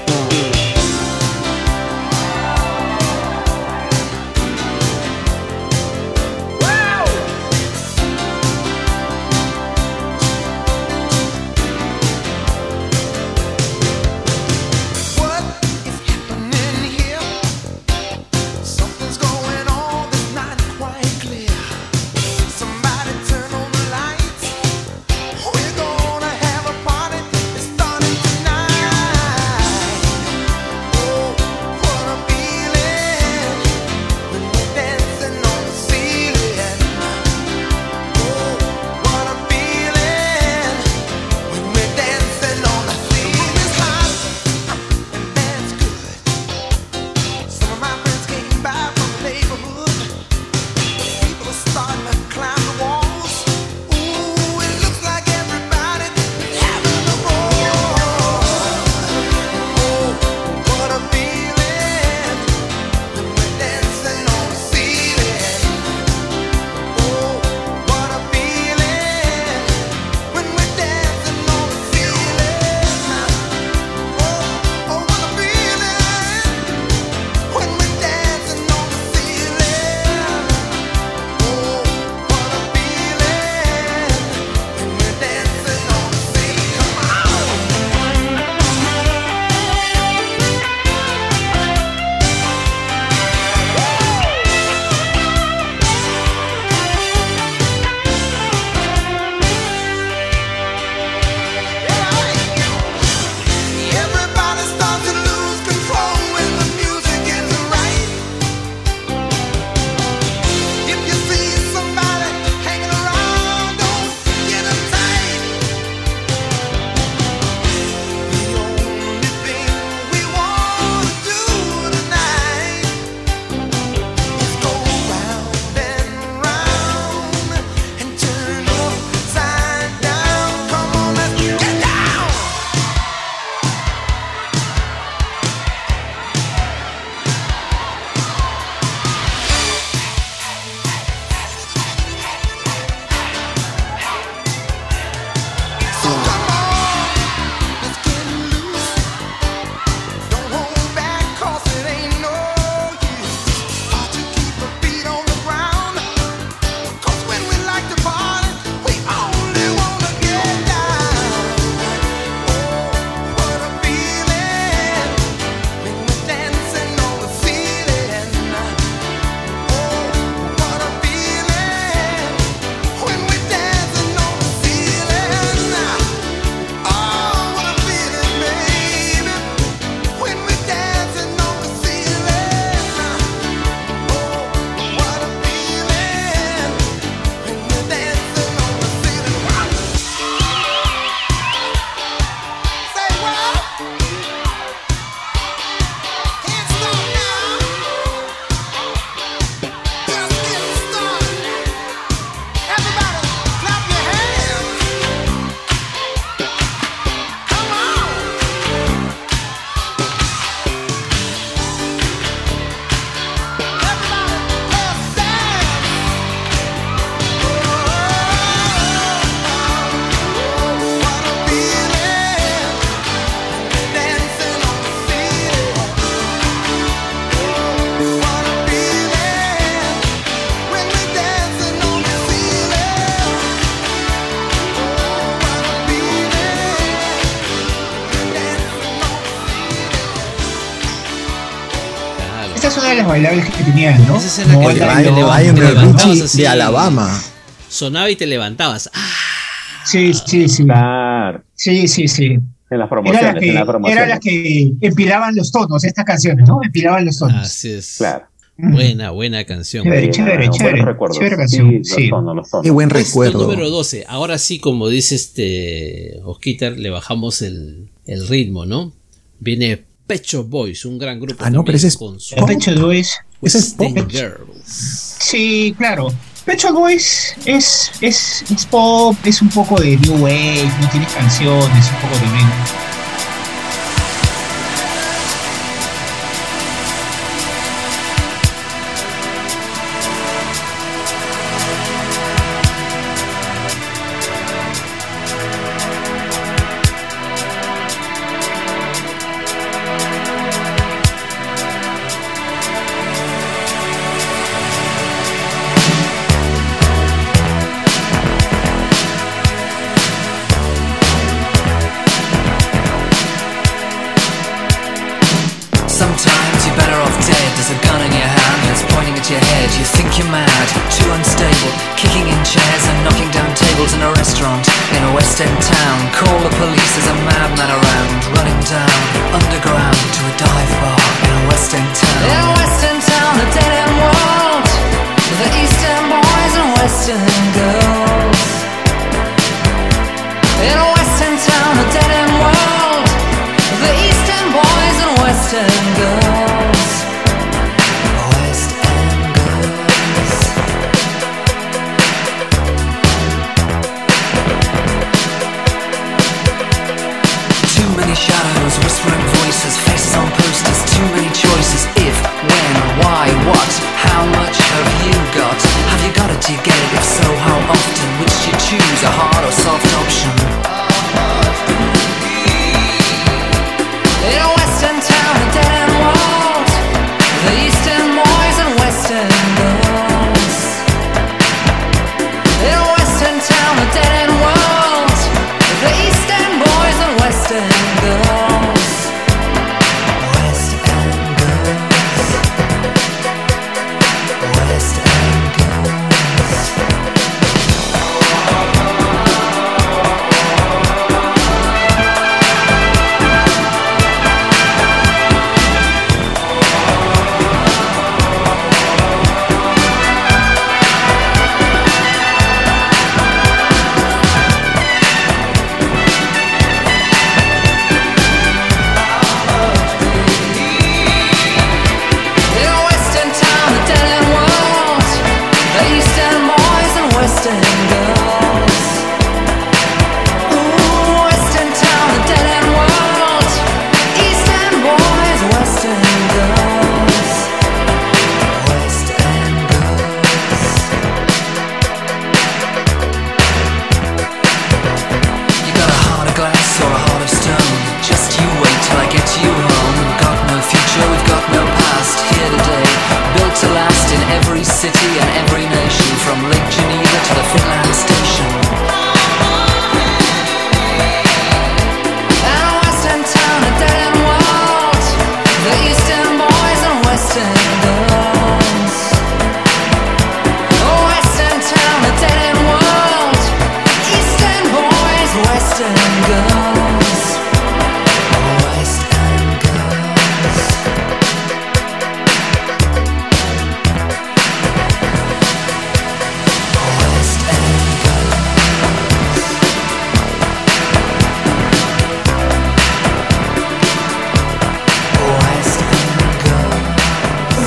bailables que tenían, ¿no? Esa es la Como que te de- levanta- Lionel te levantabas Richie así. de Alabama. Sonaba y te levantabas. Ah, Sí, sí, sí. Claro. Sí, sí, sí. En las Era la promociones, que, en las era la que empilaban los tonos, estas canciones, ¿no? Empilaban los tonos. así es. Claro. Buena, buena canción. Chévere, chévere, chévere. Chévere canción, Sí, los sí. tonos, los tonos. Qué buen Puesto recuerdo. número 12. Ahora sí, como dice este Osquitar, le bajamos el, el ritmo, ¿no? Viene Pecho Boys, un gran grupo. Ah, no, pero ese es con su Pecho Boys. Ese es pop. Girls. Sí, claro. Pecho Boys es, es, es pop, es un poco de New Wave, no tiene canciones, un poco de menos.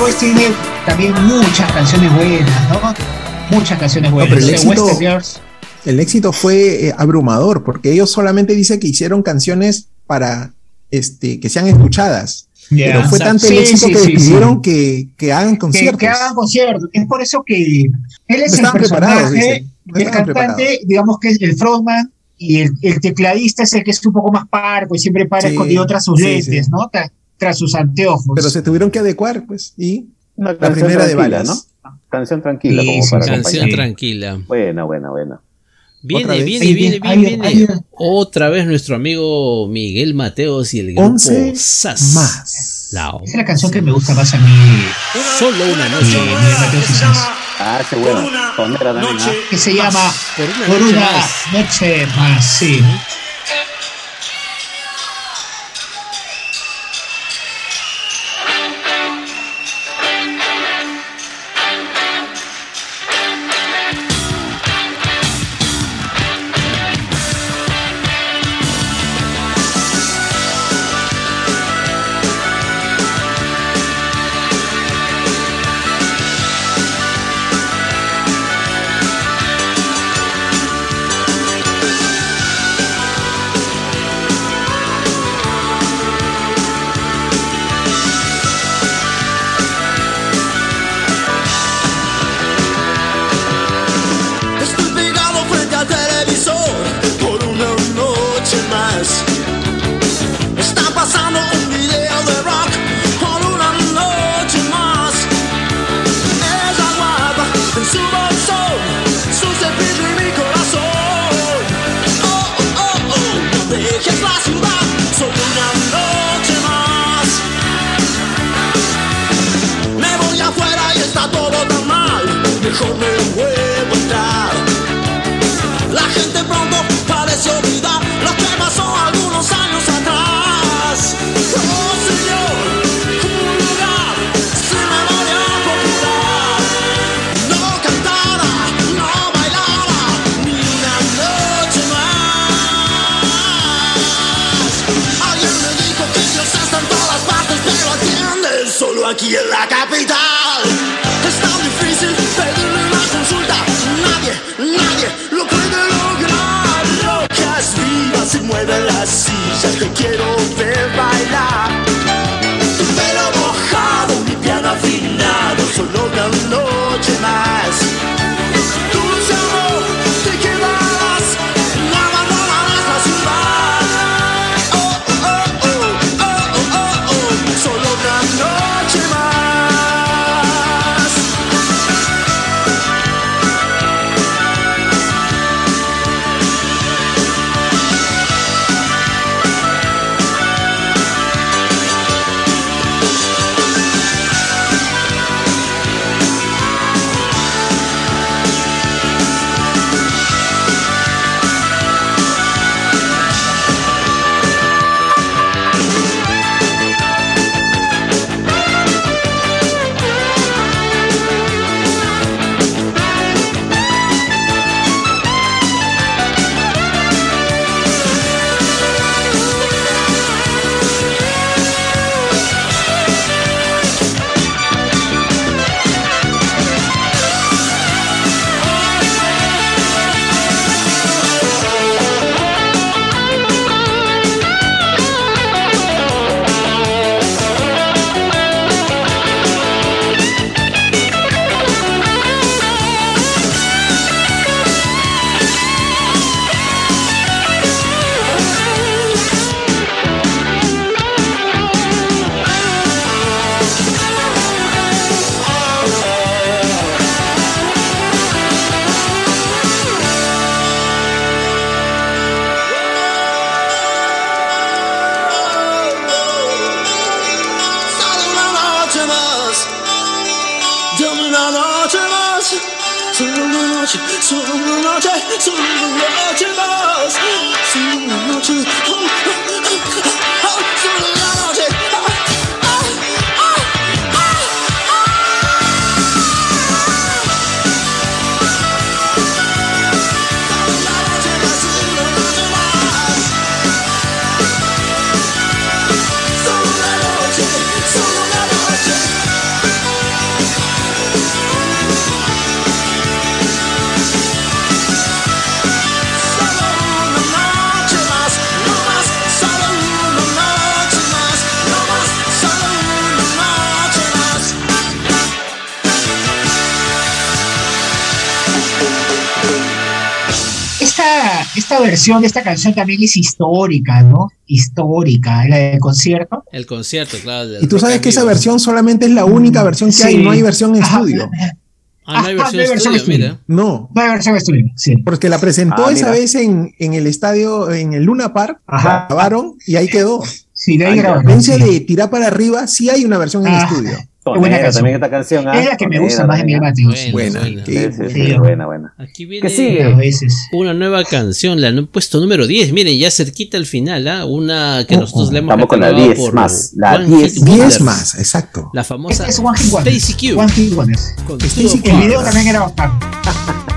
Boys tiene también muchas canciones buenas, ¿no? Muchas canciones buenas. pero el éxito- Girls. El éxito fue eh, abrumador porque ellos solamente dicen que hicieron canciones para este, que sean escuchadas. Ya. Pero fue tanto Sí, el éxito sí, que sí, decidieron sí. que, que hagan Que, conciertos. que hagan conciertos. Es por eso que él es No el preparados, personaje. No el cantante, digamos que es el frontman, y el, el tecladista es el que es un poco más parco y siempre para Sí, escondido tras sus sí, lentes, sí. ¿no? Tra- Tras sus anteojos. Pero se tuvieron que adecuar, pues, y Una la primera de balas. ¿no? Canción tranquila Sí, como para Canción acompañar. tranquila. Buena, buena, buena. Viene, viene, Ahí viene, viene, viene, ahí- viene. ahí- Otra vez nuestro amigo Miguel Mateos y el grupo Once SAS. más. Esa es la canción que me gusta más a mí. Solo una noche. Ah, qué bueno. Que se llama Por una, noche, más. Sí. noche, solo una noche, solo una noche más, solo una noche, oh, oh, oh, solo una noche. esta versión de esta canción también es histórica, ¿no? Histórica, la del concierto. El concierto, claro. Y tú sabes que esa versión solamente es la única mm, versión que hay, no hay versión en estudio. Ah, no hay versión, no hay versión estudio, estudio. No. No hay versión estudio, sí. Porque la presentó ah, esa vez en, en, el estadio, en el Luna Park, Ajá. grabaron y ahí quedó. Sí, de ahí grabaron. A diferencia sí. de Tirar para arriba, sí hay una versión en ah. estudio. Tonera, también esta canción. Ah, es la que tonera, me gusta más de Miguel Mateos. Buena, buena. Sí, buena, buena. Aquí viene sigue? Veces. una nueva canción, la han puesto número 10. Miren, ya cerquita al final, ¿ah? ¿eh? Una que uh, nosotros uh le hemos Estamos con la 10 más. La 10, más, exacto. La famosa este es Stacy Q. One Hit Wonders. Stacy Q. El video también era bastante. [laughs]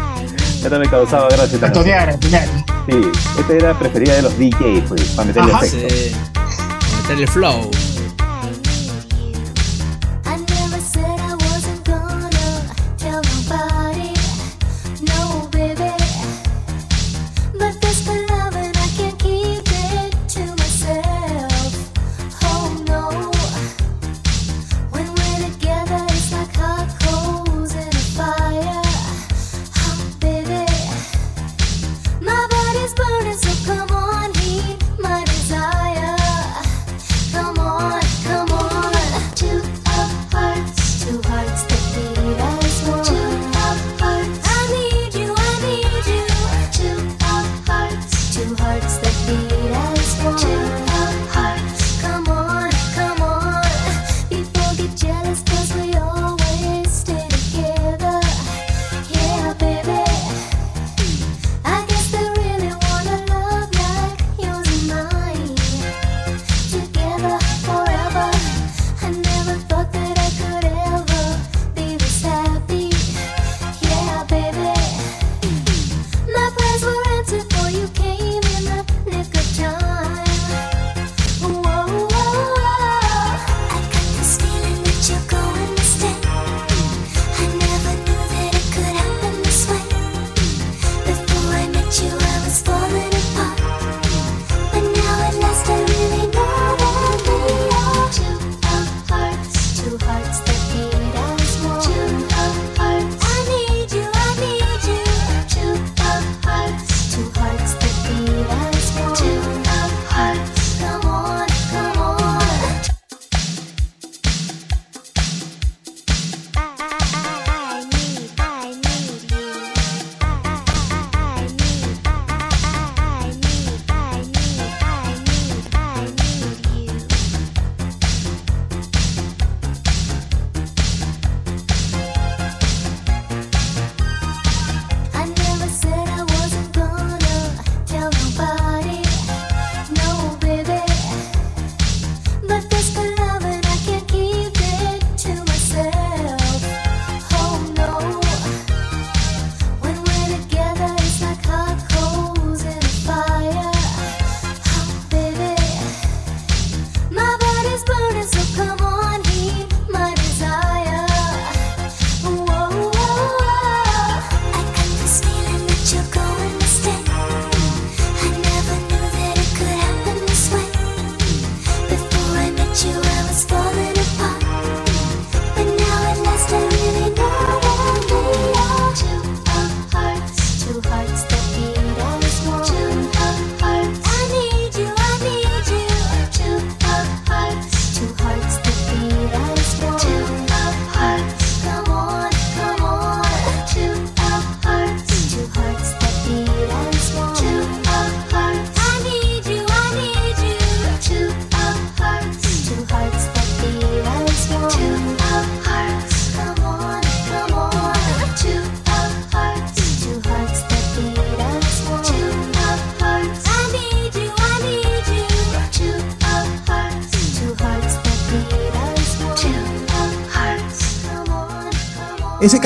Esta me causaba gracia. A tonear, a tonear. Sí, esta era preferida de los DJs, pues, para meterle efecto. Para meterle flow.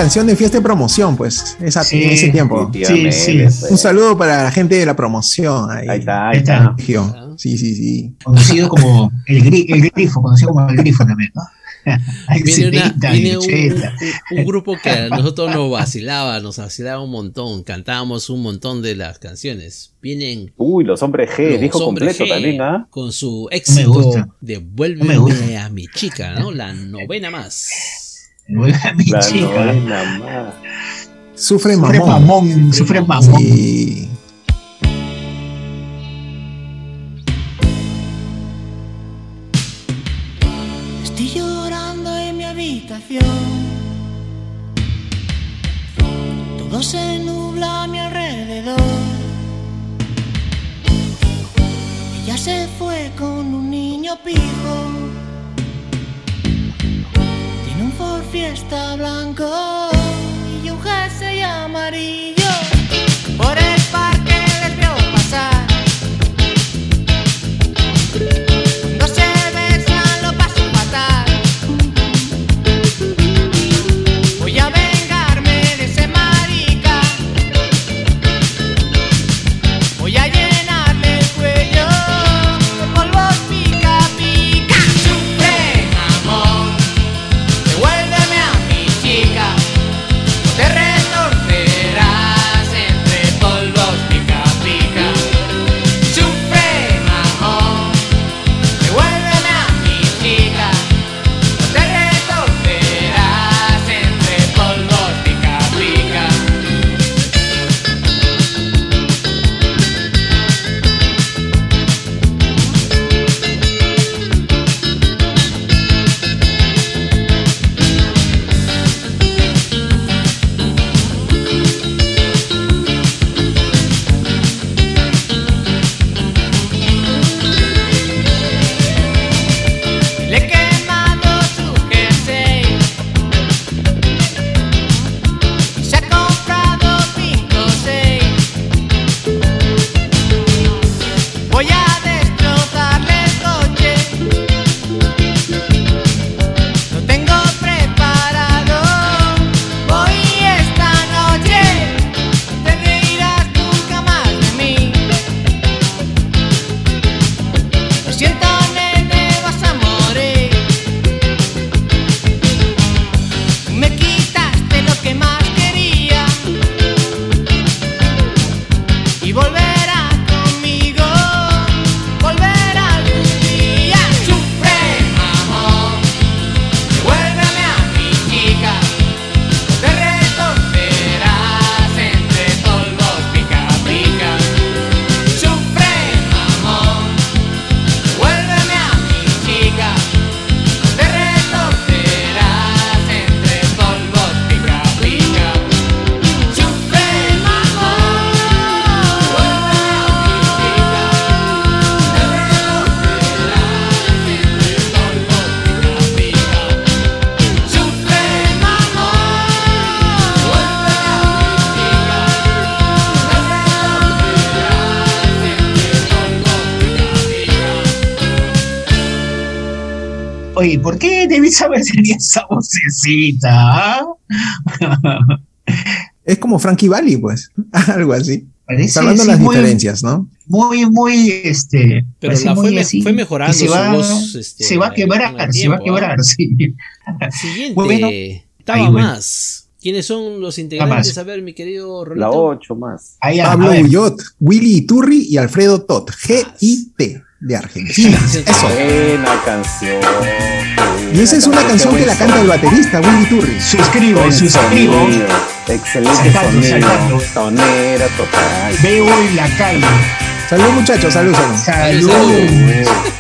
canción de fiesta de promoción, pues, esa, en ese tiempo. Sí, sí. Pues. Un saludo para la gente de la promoción. Ahí, ahí está, ahí está. Sí, sí, sí. Conocido como el, grifo, conocido como el grifo también, ¿no? viene, un, grupo que a nosotros nos vacilaba, nos vacilaba un montón, cantábamos un montón de las canciones. Vienen. Uy, los hombres G, los dijo hombres completo G, también, ¿ah? Con su éxito, devuélveme a mi chica, ¿no? La novena más. Sufre, sufre mamón. Sufre mamón. Estoy llorando en mi habitación. Todo se nubla a mi alrededor. Ella se fue con un niño pijo. Fiesta blanco y un jersey amarillo. Tenía esa vocecita? ah? Es como Frankie Valli, pues. [laughs] Algo así. Parece, Está hablando sí, las muy- diferencias, ¿no? Muy, muy, este. Pero la fue, me- así, fue mejorando se su va, voz. este, se va a quebrar, se va a ¿ah? quebrar, sí. Siguiente. Bueno, Estaba ahí, bueno. más. ¿Quiénes son los integrantes? A ver, mi querido La Rolito. 8 más. Pablo. Ullot, Willy Iturri y Alfredo Tot. G-I-T, de Argentina. Eso. Buena canción. Y esa es una canción que la canta el baterista, Willy Iturri. Suscribo, suscribo. sonido, Excelente sonido. Tonera total. Veo en la calle. Salud, muchachos, salud, salud. Salud.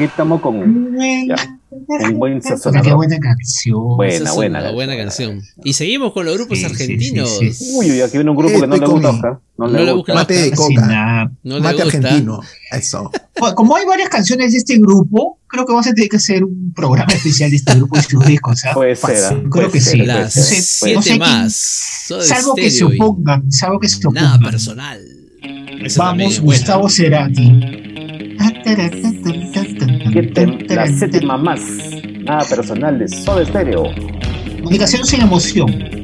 Aquí estamos con ya, un buen sazonador. Qué buena canción. Buena, buena. buena canción. Y seguimos con los grupos Sí, argentinos. sí, sí. Uy, uy, aquí viene un grupo que no le Este gusta Oscar. No, No le gusta. Mate de coca. nada. No le Mate gusta. argentino. Eso. Bueno, Como hay varias canciones de este grupo, creo que vamos a tener que hacer un programa especial de este grupo y sus discos. ¿ah? Puede ser. Creo Puede que ser, sí. Las ser. sé- siete no sé quién- más. Salvo que se y opongan, salvo que se Nada opongan. personal. Esa también Vamos. Gustavo Cerati. Siete- la séptima más. Nada personal de Soda Stereo. Comunicación sin emoción.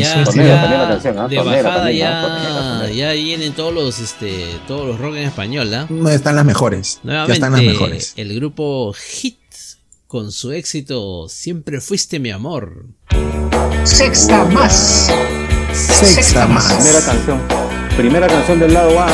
Ya, sí, sí. ya Tonera, tonera canción, de bajada ya. Tonera, tonera. ya vienen todos los este todos los rock en español, ¿ah? No están las mejores. Ya Nuevamente están las mejores. el grupo Hit con su éxito Siempre fuiste mi amor. Sexta más. Sexta más. Primera canción. Primera canción del lado A.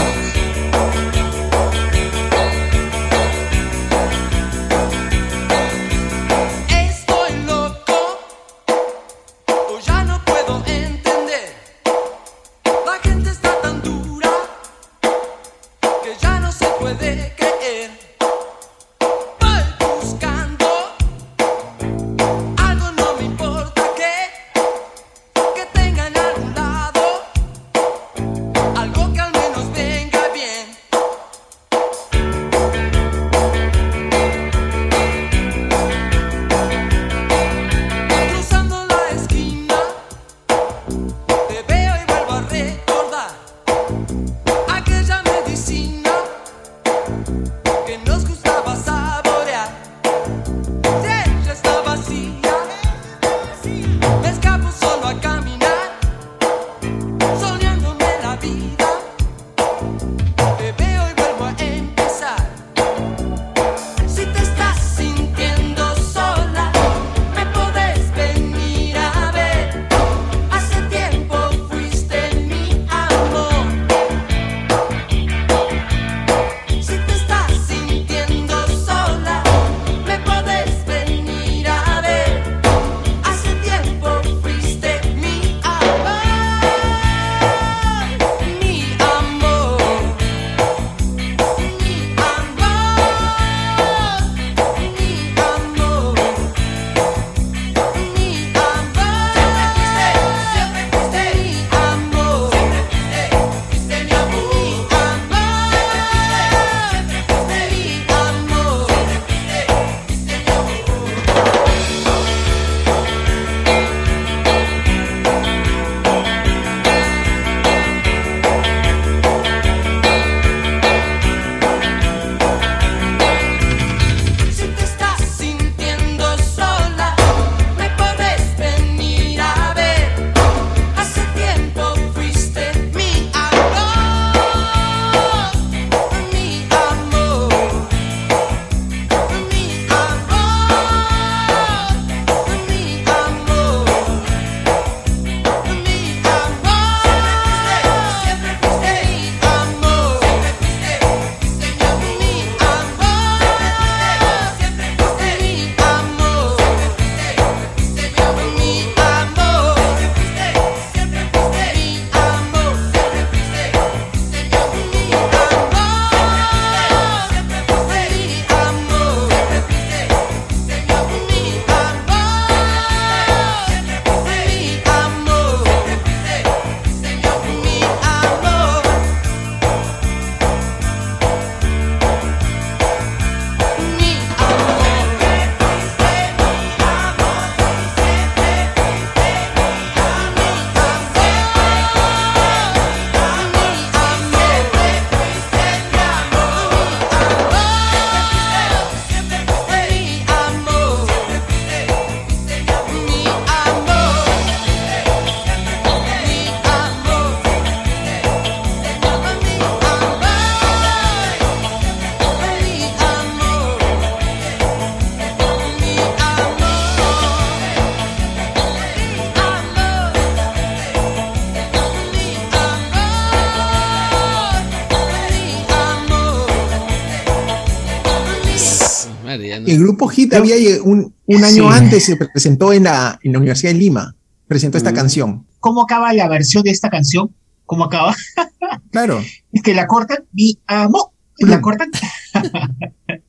El grupo Hit había un, un año Sí. antes se presentó en la, en la Universidad de Lima. Presentó esta Mm. canción. ¿Cómo acaba la versión de esta canción? ¿Cómo acaba? [laughs] Claro. Es que la cortan, mi amor. La cortan. [laughs]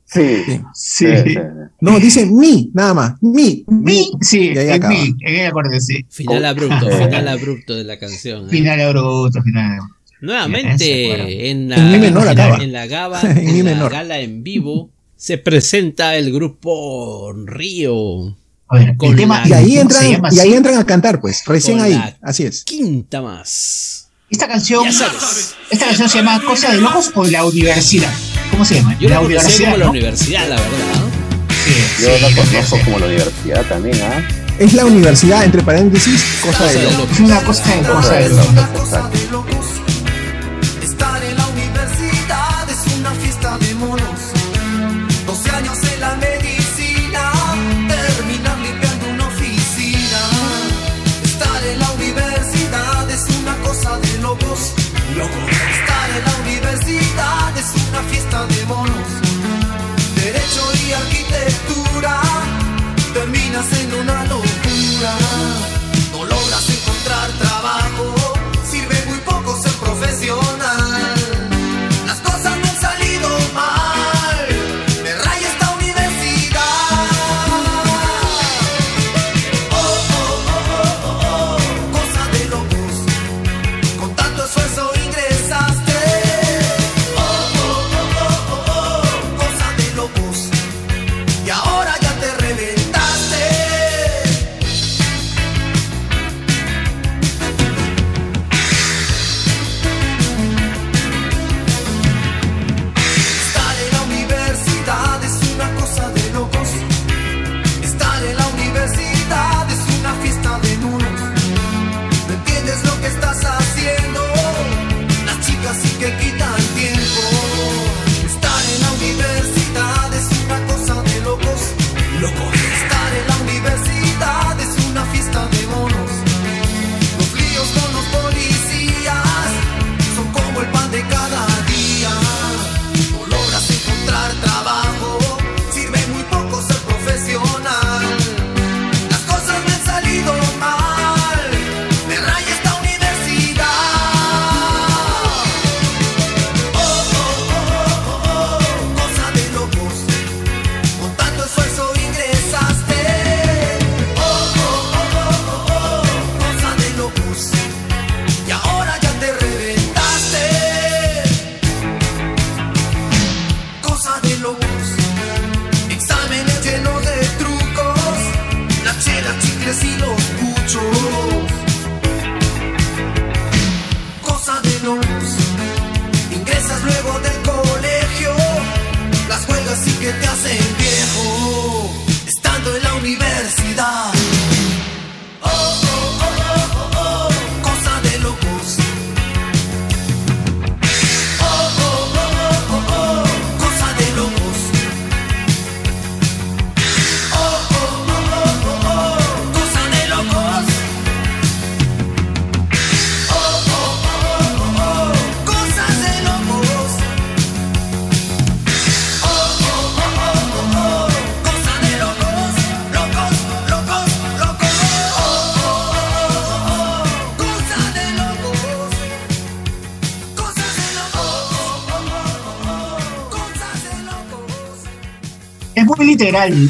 Sí. Sí. Sí. sí, sí. No, dice mi, nada más. Mi. Mi, sí, en acaba. mi, en el acorde, sí. Final abrupto, Eh. [laughs] final abrupto de la canción. ¿eh? Final bruto, final. Se Nuevamente en la, En mi menor en la- en la gaba, En en mi la menor. gala en vivo se presenta el grupo Río. A ver, con el tema, y, ahí entran, y ahí entran a cantar, pues, recién ahí, así es. Quinta más. Esta canción, esta canción se llama Cosa de Locos o La Universidad. ¿Cómo se llama? Yo la, universidad, como la universidad, la verdad. Yo la conozco como la universidad también, ¿ah? Es la universidad, entre paréntesis, cosa, de, locos. de locos. Es una cosa de, cosa de locos.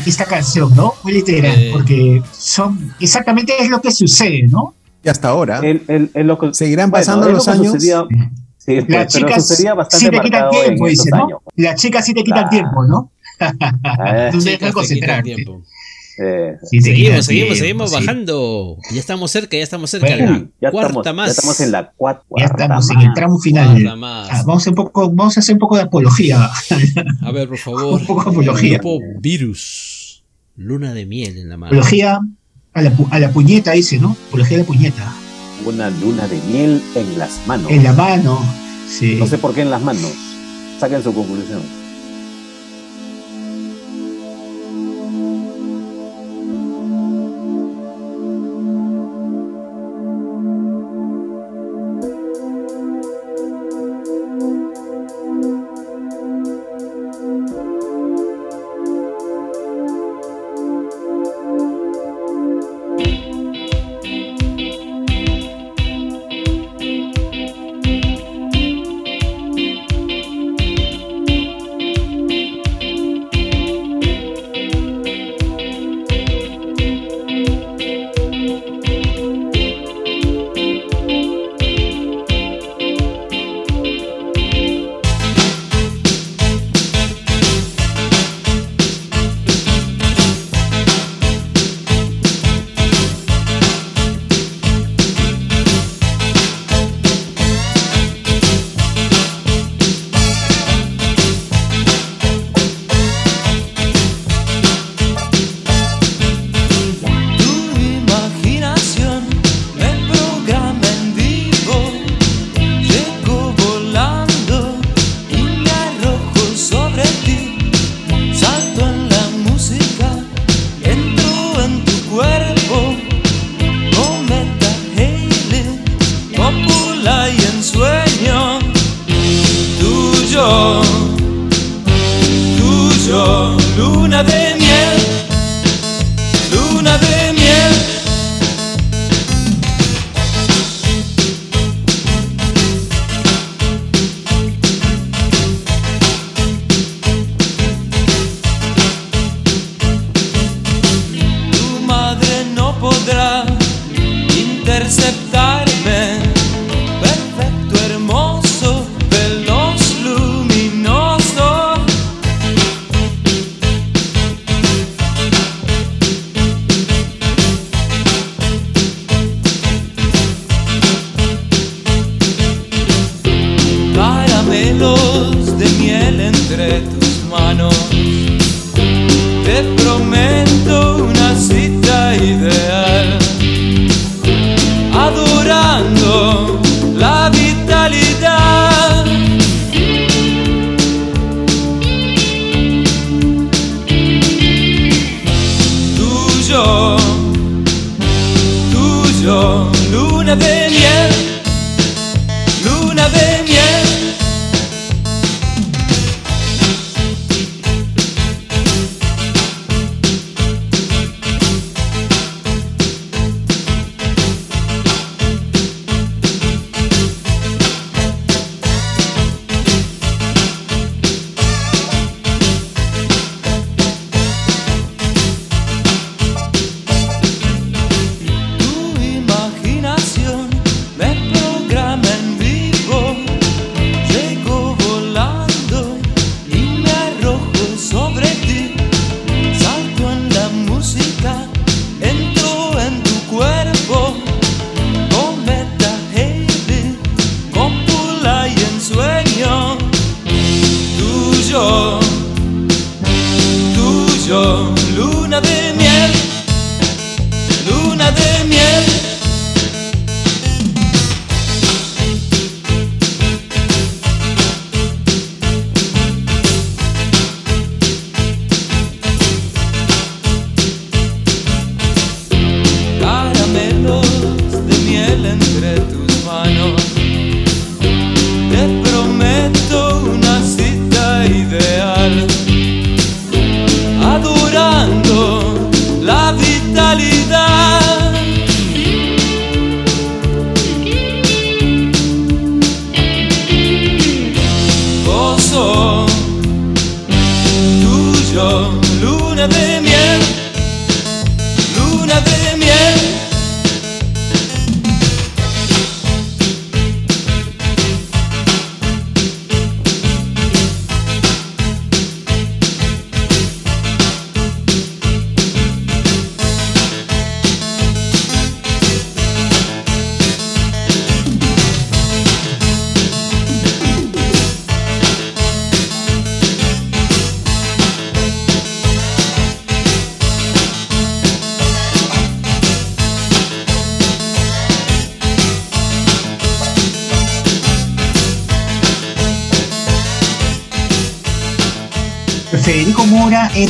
esta canción, ¿no? Muy literal, porque son exactamente es lo que sucede, ¿no? Y hasta ahora. El, lo Seguirán pasando los años. Las chicas sí te quitan tiempo, ¿no? Seguimos, seguimos, seguimos bajando. Ya estamos cerca, ya estamos cerca. Bueno, ya cuarta estamos, más. Ya estamos en la cuarta. Ya estamos en el tramo final. Ah, vamos, un poco, vamos a hacer un poco de apología. A ver, por [laughs] favor. un poco de apología. Virus. Luna de miel en la mano. Apología a la, puñeta, dice, ¿no? Apología a la puñeta. Una luna de miel en las manos. En la mano, sí. No sé por qué en las manos. Saquen su conclusión.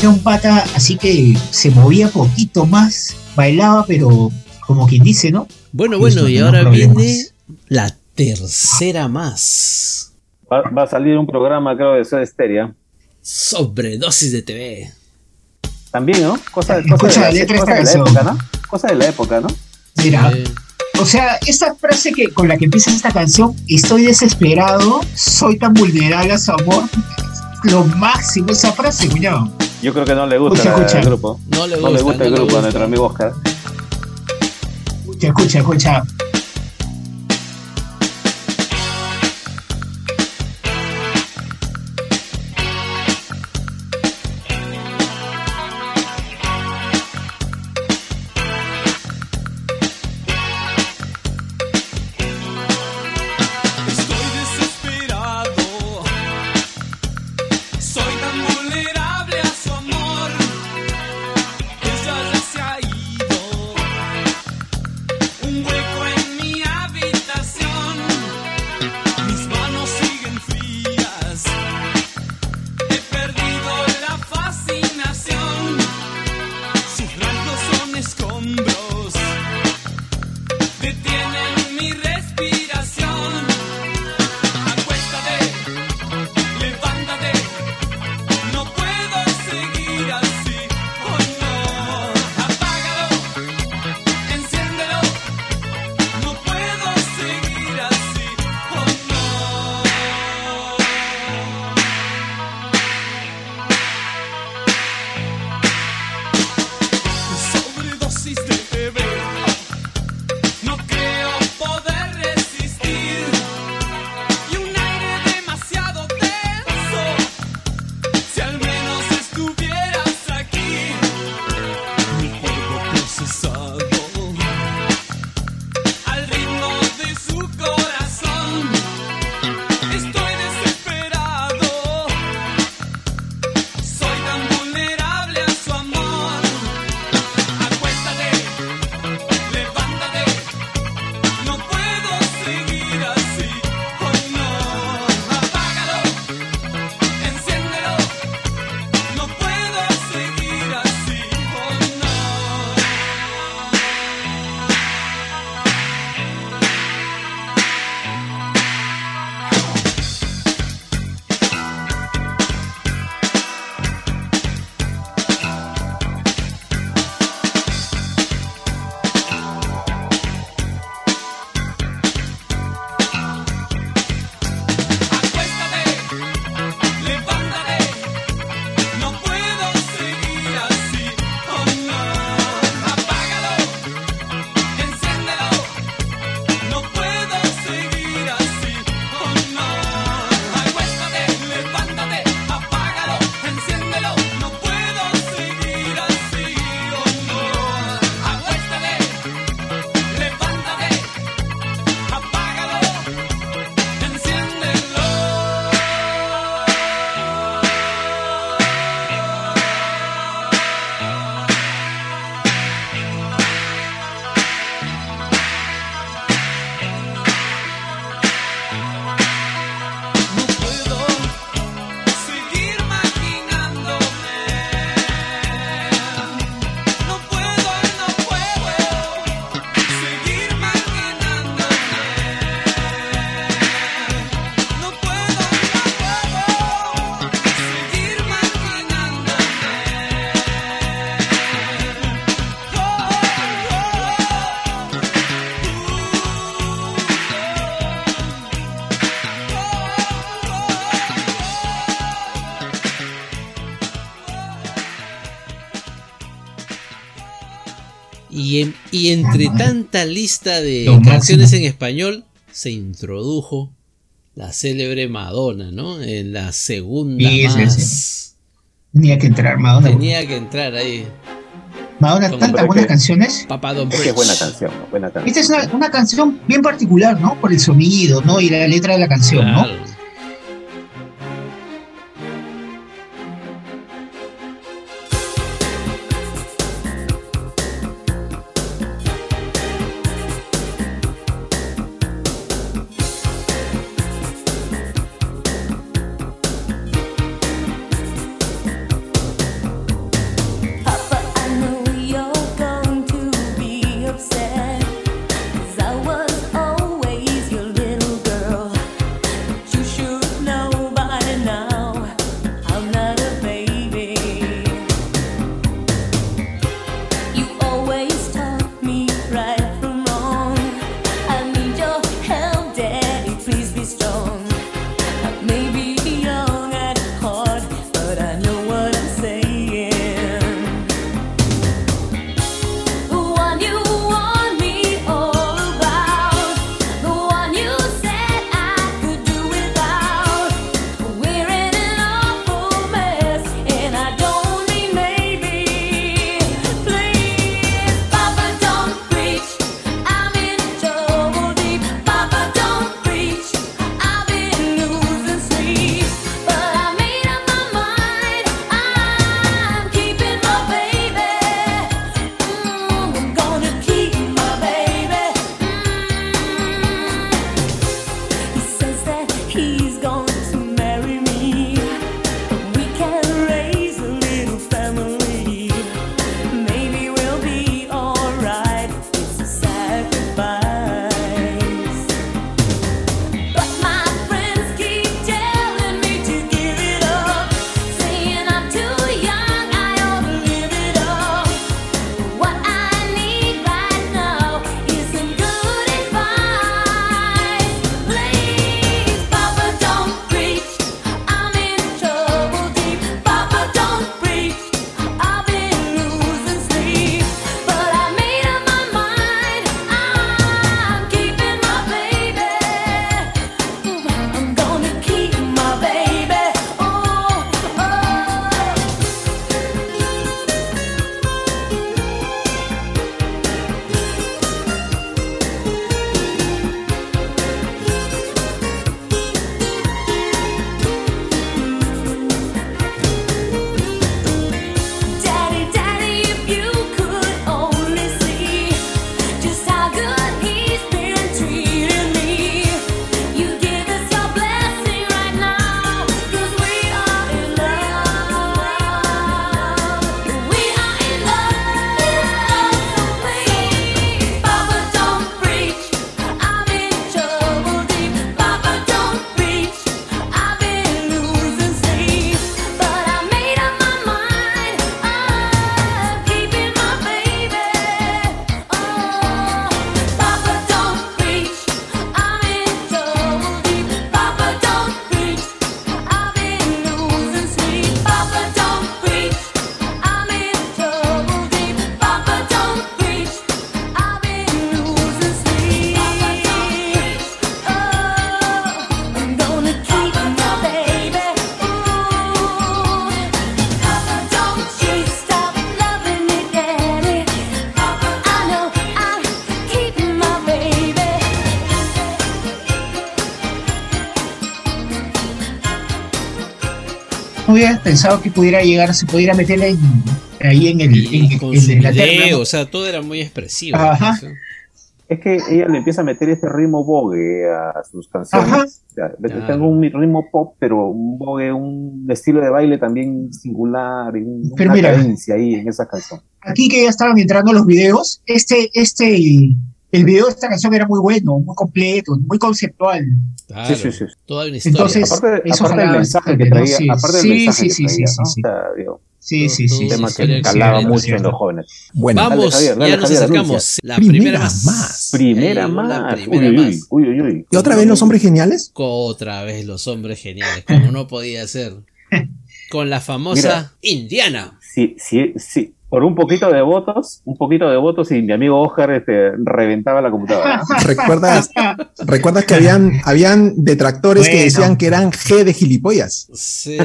Era un pata así que se movía poquito más, bailaba, pero como quien dice, ¿no? Bueno, bueno, y ahora problemas. viene la tercera más. Va, va a salir un programa, creo, de Soda Stereo. Sobredosis de TV. También, ¿no? Cosa, Escucha cosa la de, letra de cosa esta de la canción. época, ¿no? Cosa de la época, ¿no? Mira, o sea, esta frase que con la que empieza esta canción, estoy desesperado, soy tan vulnerable a su amor, lo máximo esa frase, cuñado. Yo creo que no le gusta Escucha, escucha. el grupo. No le No le gusta el grupo a gusta. nuestro amigo Oscar. Escucha, escucha, escucha. Entre tanta lista de canciones máximo. en español, se introdujo la célebre Madonna, ¿no? En la segunda Sí, sí, más. Tenía que entrar Madonna. Tenía que entrar ahí. Madonna, tantas buenas canciones. Papa Don't Es que es buena canción, buena canción. Esta es una, una canción bien particular, ¿no? Por el sonido, ¿no? Y la letra de la canción, ¿no? Claro. No hubiera pensado que pudiera llegar, se pudiera meter en- ahí en el. Y en- con en su video, o sea, todo era muy expresivo. Ajá. ¿no? Es que ella le empieza a meter este ritmo bogue a sus canciones. O sea. Tengo un ritmo pop, pero un bogue, un estilo de baile también singular, un- Pero una mira. cadencia ahí en esa canción. Aquí que ya estaban entrando los videos, este, este, el video de esta canción era muy bueno, muy completo, muy conceptual. Claro, Sí, sí, sí. Toda una historia. Entonces, Aparte, eso aparte del mensaje que ¿no? traía, Sí, aparte sí, del mensaje sí, que sí, sí, traía, sí, ¿no? sí. O sea, digo, Sí, sí, sí. un tema que calaba mucho en los jóvenes. Bueno, Dale, Vamos, Javier, dale, ya nos Javier, acercamos. La Primera primera más. más. Primera más. primera uy, uy, más. uy, uy, uy. ¿Y otra vez los hombres geniales? Otra vez los hombres geniales, como no podía ser. [laughs] Con la famosa Mira. Indiana. Si, si, si, por un poquito de votos, un poquito de votos y mi amigo Oscar este, reventaba la computadora. [laughs] ¿Recuerdas, ¿Recuerdas que habían, habían detractores que Bueno. decían que eran G de gilipollas? Sí.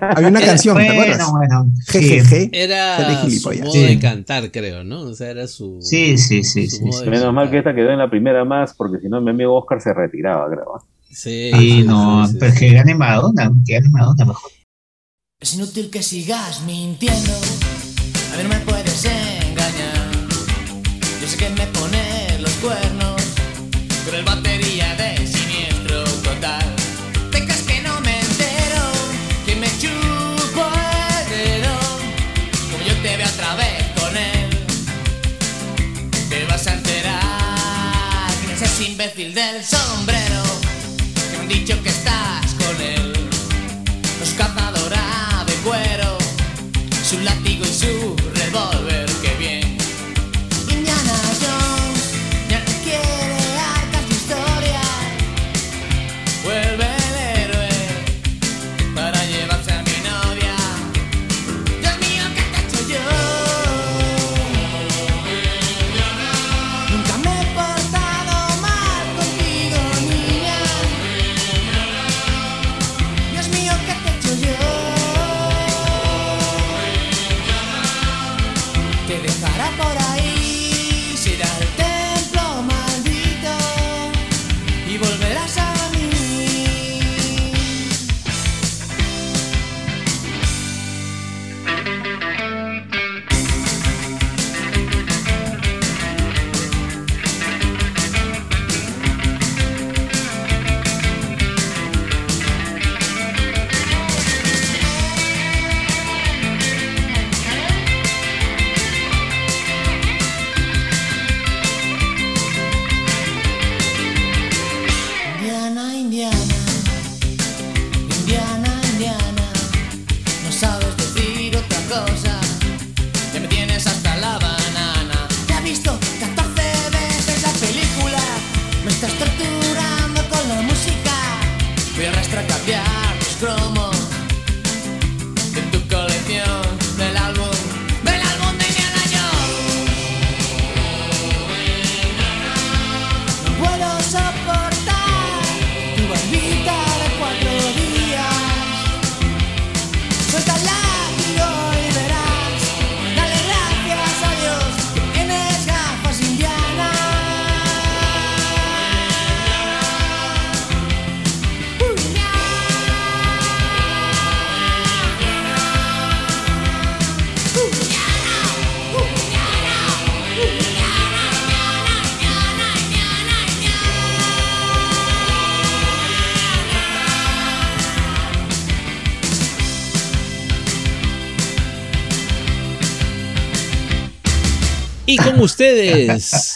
Había una canción, ¿te acuerdas? bueno, G, sí. G, G, G de Era su gilipollas. modo Sí. de cantar, creo, ¿no? O sea, era su. Sí, sí, sí, su sí, Menos mal que esta quedó en la primera más, porque si no mi amigo Oscar se retiraba, creo. Sí, Sí, no, sí, pero sí. que gane Madonna, que gane Madonna mejor. Es inútil que sigas mintiendo. A mí no me puedes engañar. Yo sé que me pones los cuernos. Pero el batería de siniestro total. ¿Te crees que no me entero? Que me chupo el dedo. Como yo te veo otra vez con él. Te vas a enterar. ¿Quién es ese imbécil del sombrero? Que me han dicho que Y con ustedes,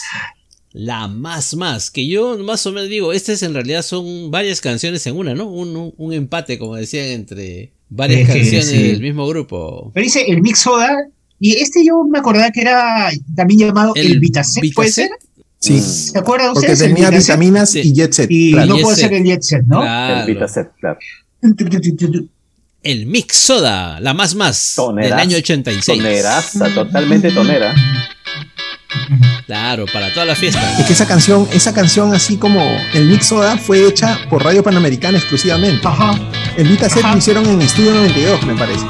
la más más, que yo más o menos digo, estas en realidad son varias canciones en una, ¿no? Un, un- un empate, como decían, entre varias [laughs] canciones sí. del mismo grupo. Pero dice el Mix Soda, y este yo me acordaba que era también llamado el, Vitacet, ¿puede ser? Sí. ¿Se acuerdan Porque ustedes? El tenía Vitacet? vitaminas y jet set. Y claro. no Jet puede Set. ser el Jet Set, ¿no? Claro. El Vitaset, claro. El Mix Soda, la más más, del Toneras- año 86. Toneraza, totalmente tonera. Claro, para toda la fiesta. Es que esa canción, esa canción así como el Mix Soda fue hecha por Radio Panamericana exclusivamente. El Vita Set lo hicieron en Estudio 92, me parece.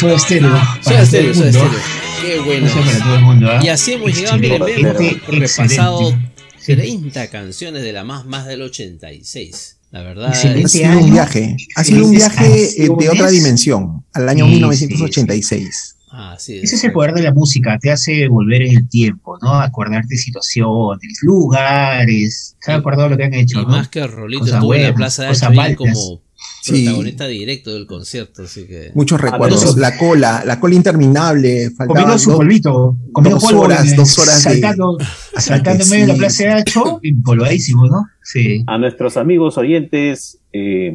Soda Stereo. Soda Para Stereo, Soda. Stereo. Qué bueno. Eso para todo el mundo, ¿ah? Y así hemos llegado, miren, Excelente, hemos repasado excelente. 30 canciones de la más más del 86. La verdad Ha sido un viaje, ha sido un viaje eh, de otra dimensión, al año Sí, 1986. Ah, sí, Ese es el poder de la música, te hace volver en el tiempo, ¿no? Acordarte de situaciones, lugares, se ha acordado lo que han hecho, Y ¿no? más que Rolito estuvo en la Plaza de válidas. como Sí. protagonista directo del concierto, así que... Muchos Ah, recuerdos, pero- la cola, la cola interminable, Comiendo su dos- polvito, comiendo dos polvo, horas, dos horas de- saltando, saltando en medio de la plaza de Hacho, empolvadísimo, ¿no? Sí. A nuestros amigos oyentes, eh,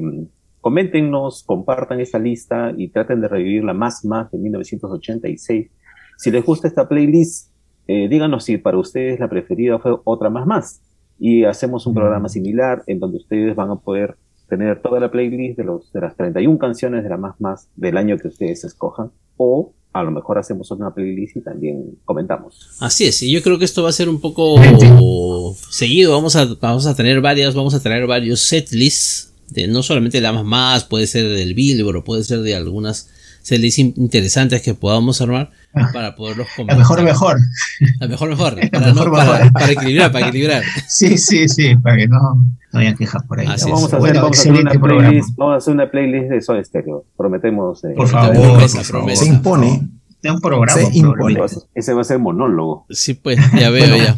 coméntenos, compartan esta lista y traten de revivir la más más de 1986 Si les gusta esta playlist, eh, díganos si para ustedes la preferida fue otra más más. Y hacemos un programa similar en donde ustedes van a poder tener toda la playlist de, los, de las 31 canciones de la más más del año que ustedes escojan. O a lo mejor hacemos una playlist y también comentamos. Así es, y yo creo que esto va a ser un poco seguido. Vamos a, vamos a tener varias, vamos a tener varios setlists. De, no solamente la más más, puede ser del Billboard, puede ser de algunas setlists interesantes que podamos armar para poderlos La mejor mejor. La mejor mejor. [laughs] Para, mejor no- para- mejor. para equilibrar, para equilibrar. Sí, sí, sí, para que no, no haya quejas por ahí. Así. Vamos a, hacer, Bueno, vamos a hacer una playlist, vamos a hacer una playlist de Soda Stereo. Prometemos. eh, Por favor, Promesa, por promesa. Se impone. De un programa. Se impone. programa. Ese va a ser monólogo. Sí, pues, ya veo, Bueno, ya.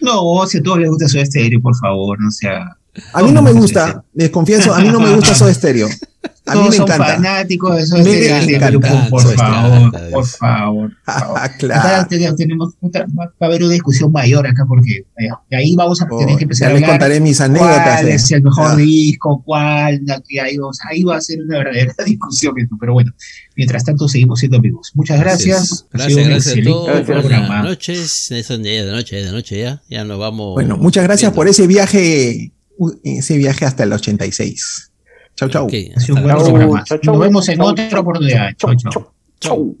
No, si a todos les gusta su estéreo, por favor, no sea. A mí no me gusta, les confieso, a mí no me gusta Soda Stereo. A mí Todos me son encanta. fanáticos de Soda Me Stereo, encanta por, por favor, por favor. [laughs] Ah, Acá claro. tenemos, tenemos otra- va a haber una discusión mayor acá porque eh, ahí vamos a tener que empezar ya a les hablar contaré mis anécdotas. cuál es el mejor Ah. disco, cuál, sea, ahí va a ser una verdadera [laughs] discusión esto, pero bueno, mientras tanto seguimos siendo amigos. Muchas gracias. Gracias, gracias a todos. Buenas noches. Ya de noche, de noche ya. Ya nos vamos. Bueno, muchas gracias viendo. por ese viaje, ese viaje hasta el 86. Chau, chau. Ok, Ha sido un hasta buen la programa. Chau, chau. Nos vemos en Chau, otra chau. oportunidad. Chau, chau. Chau.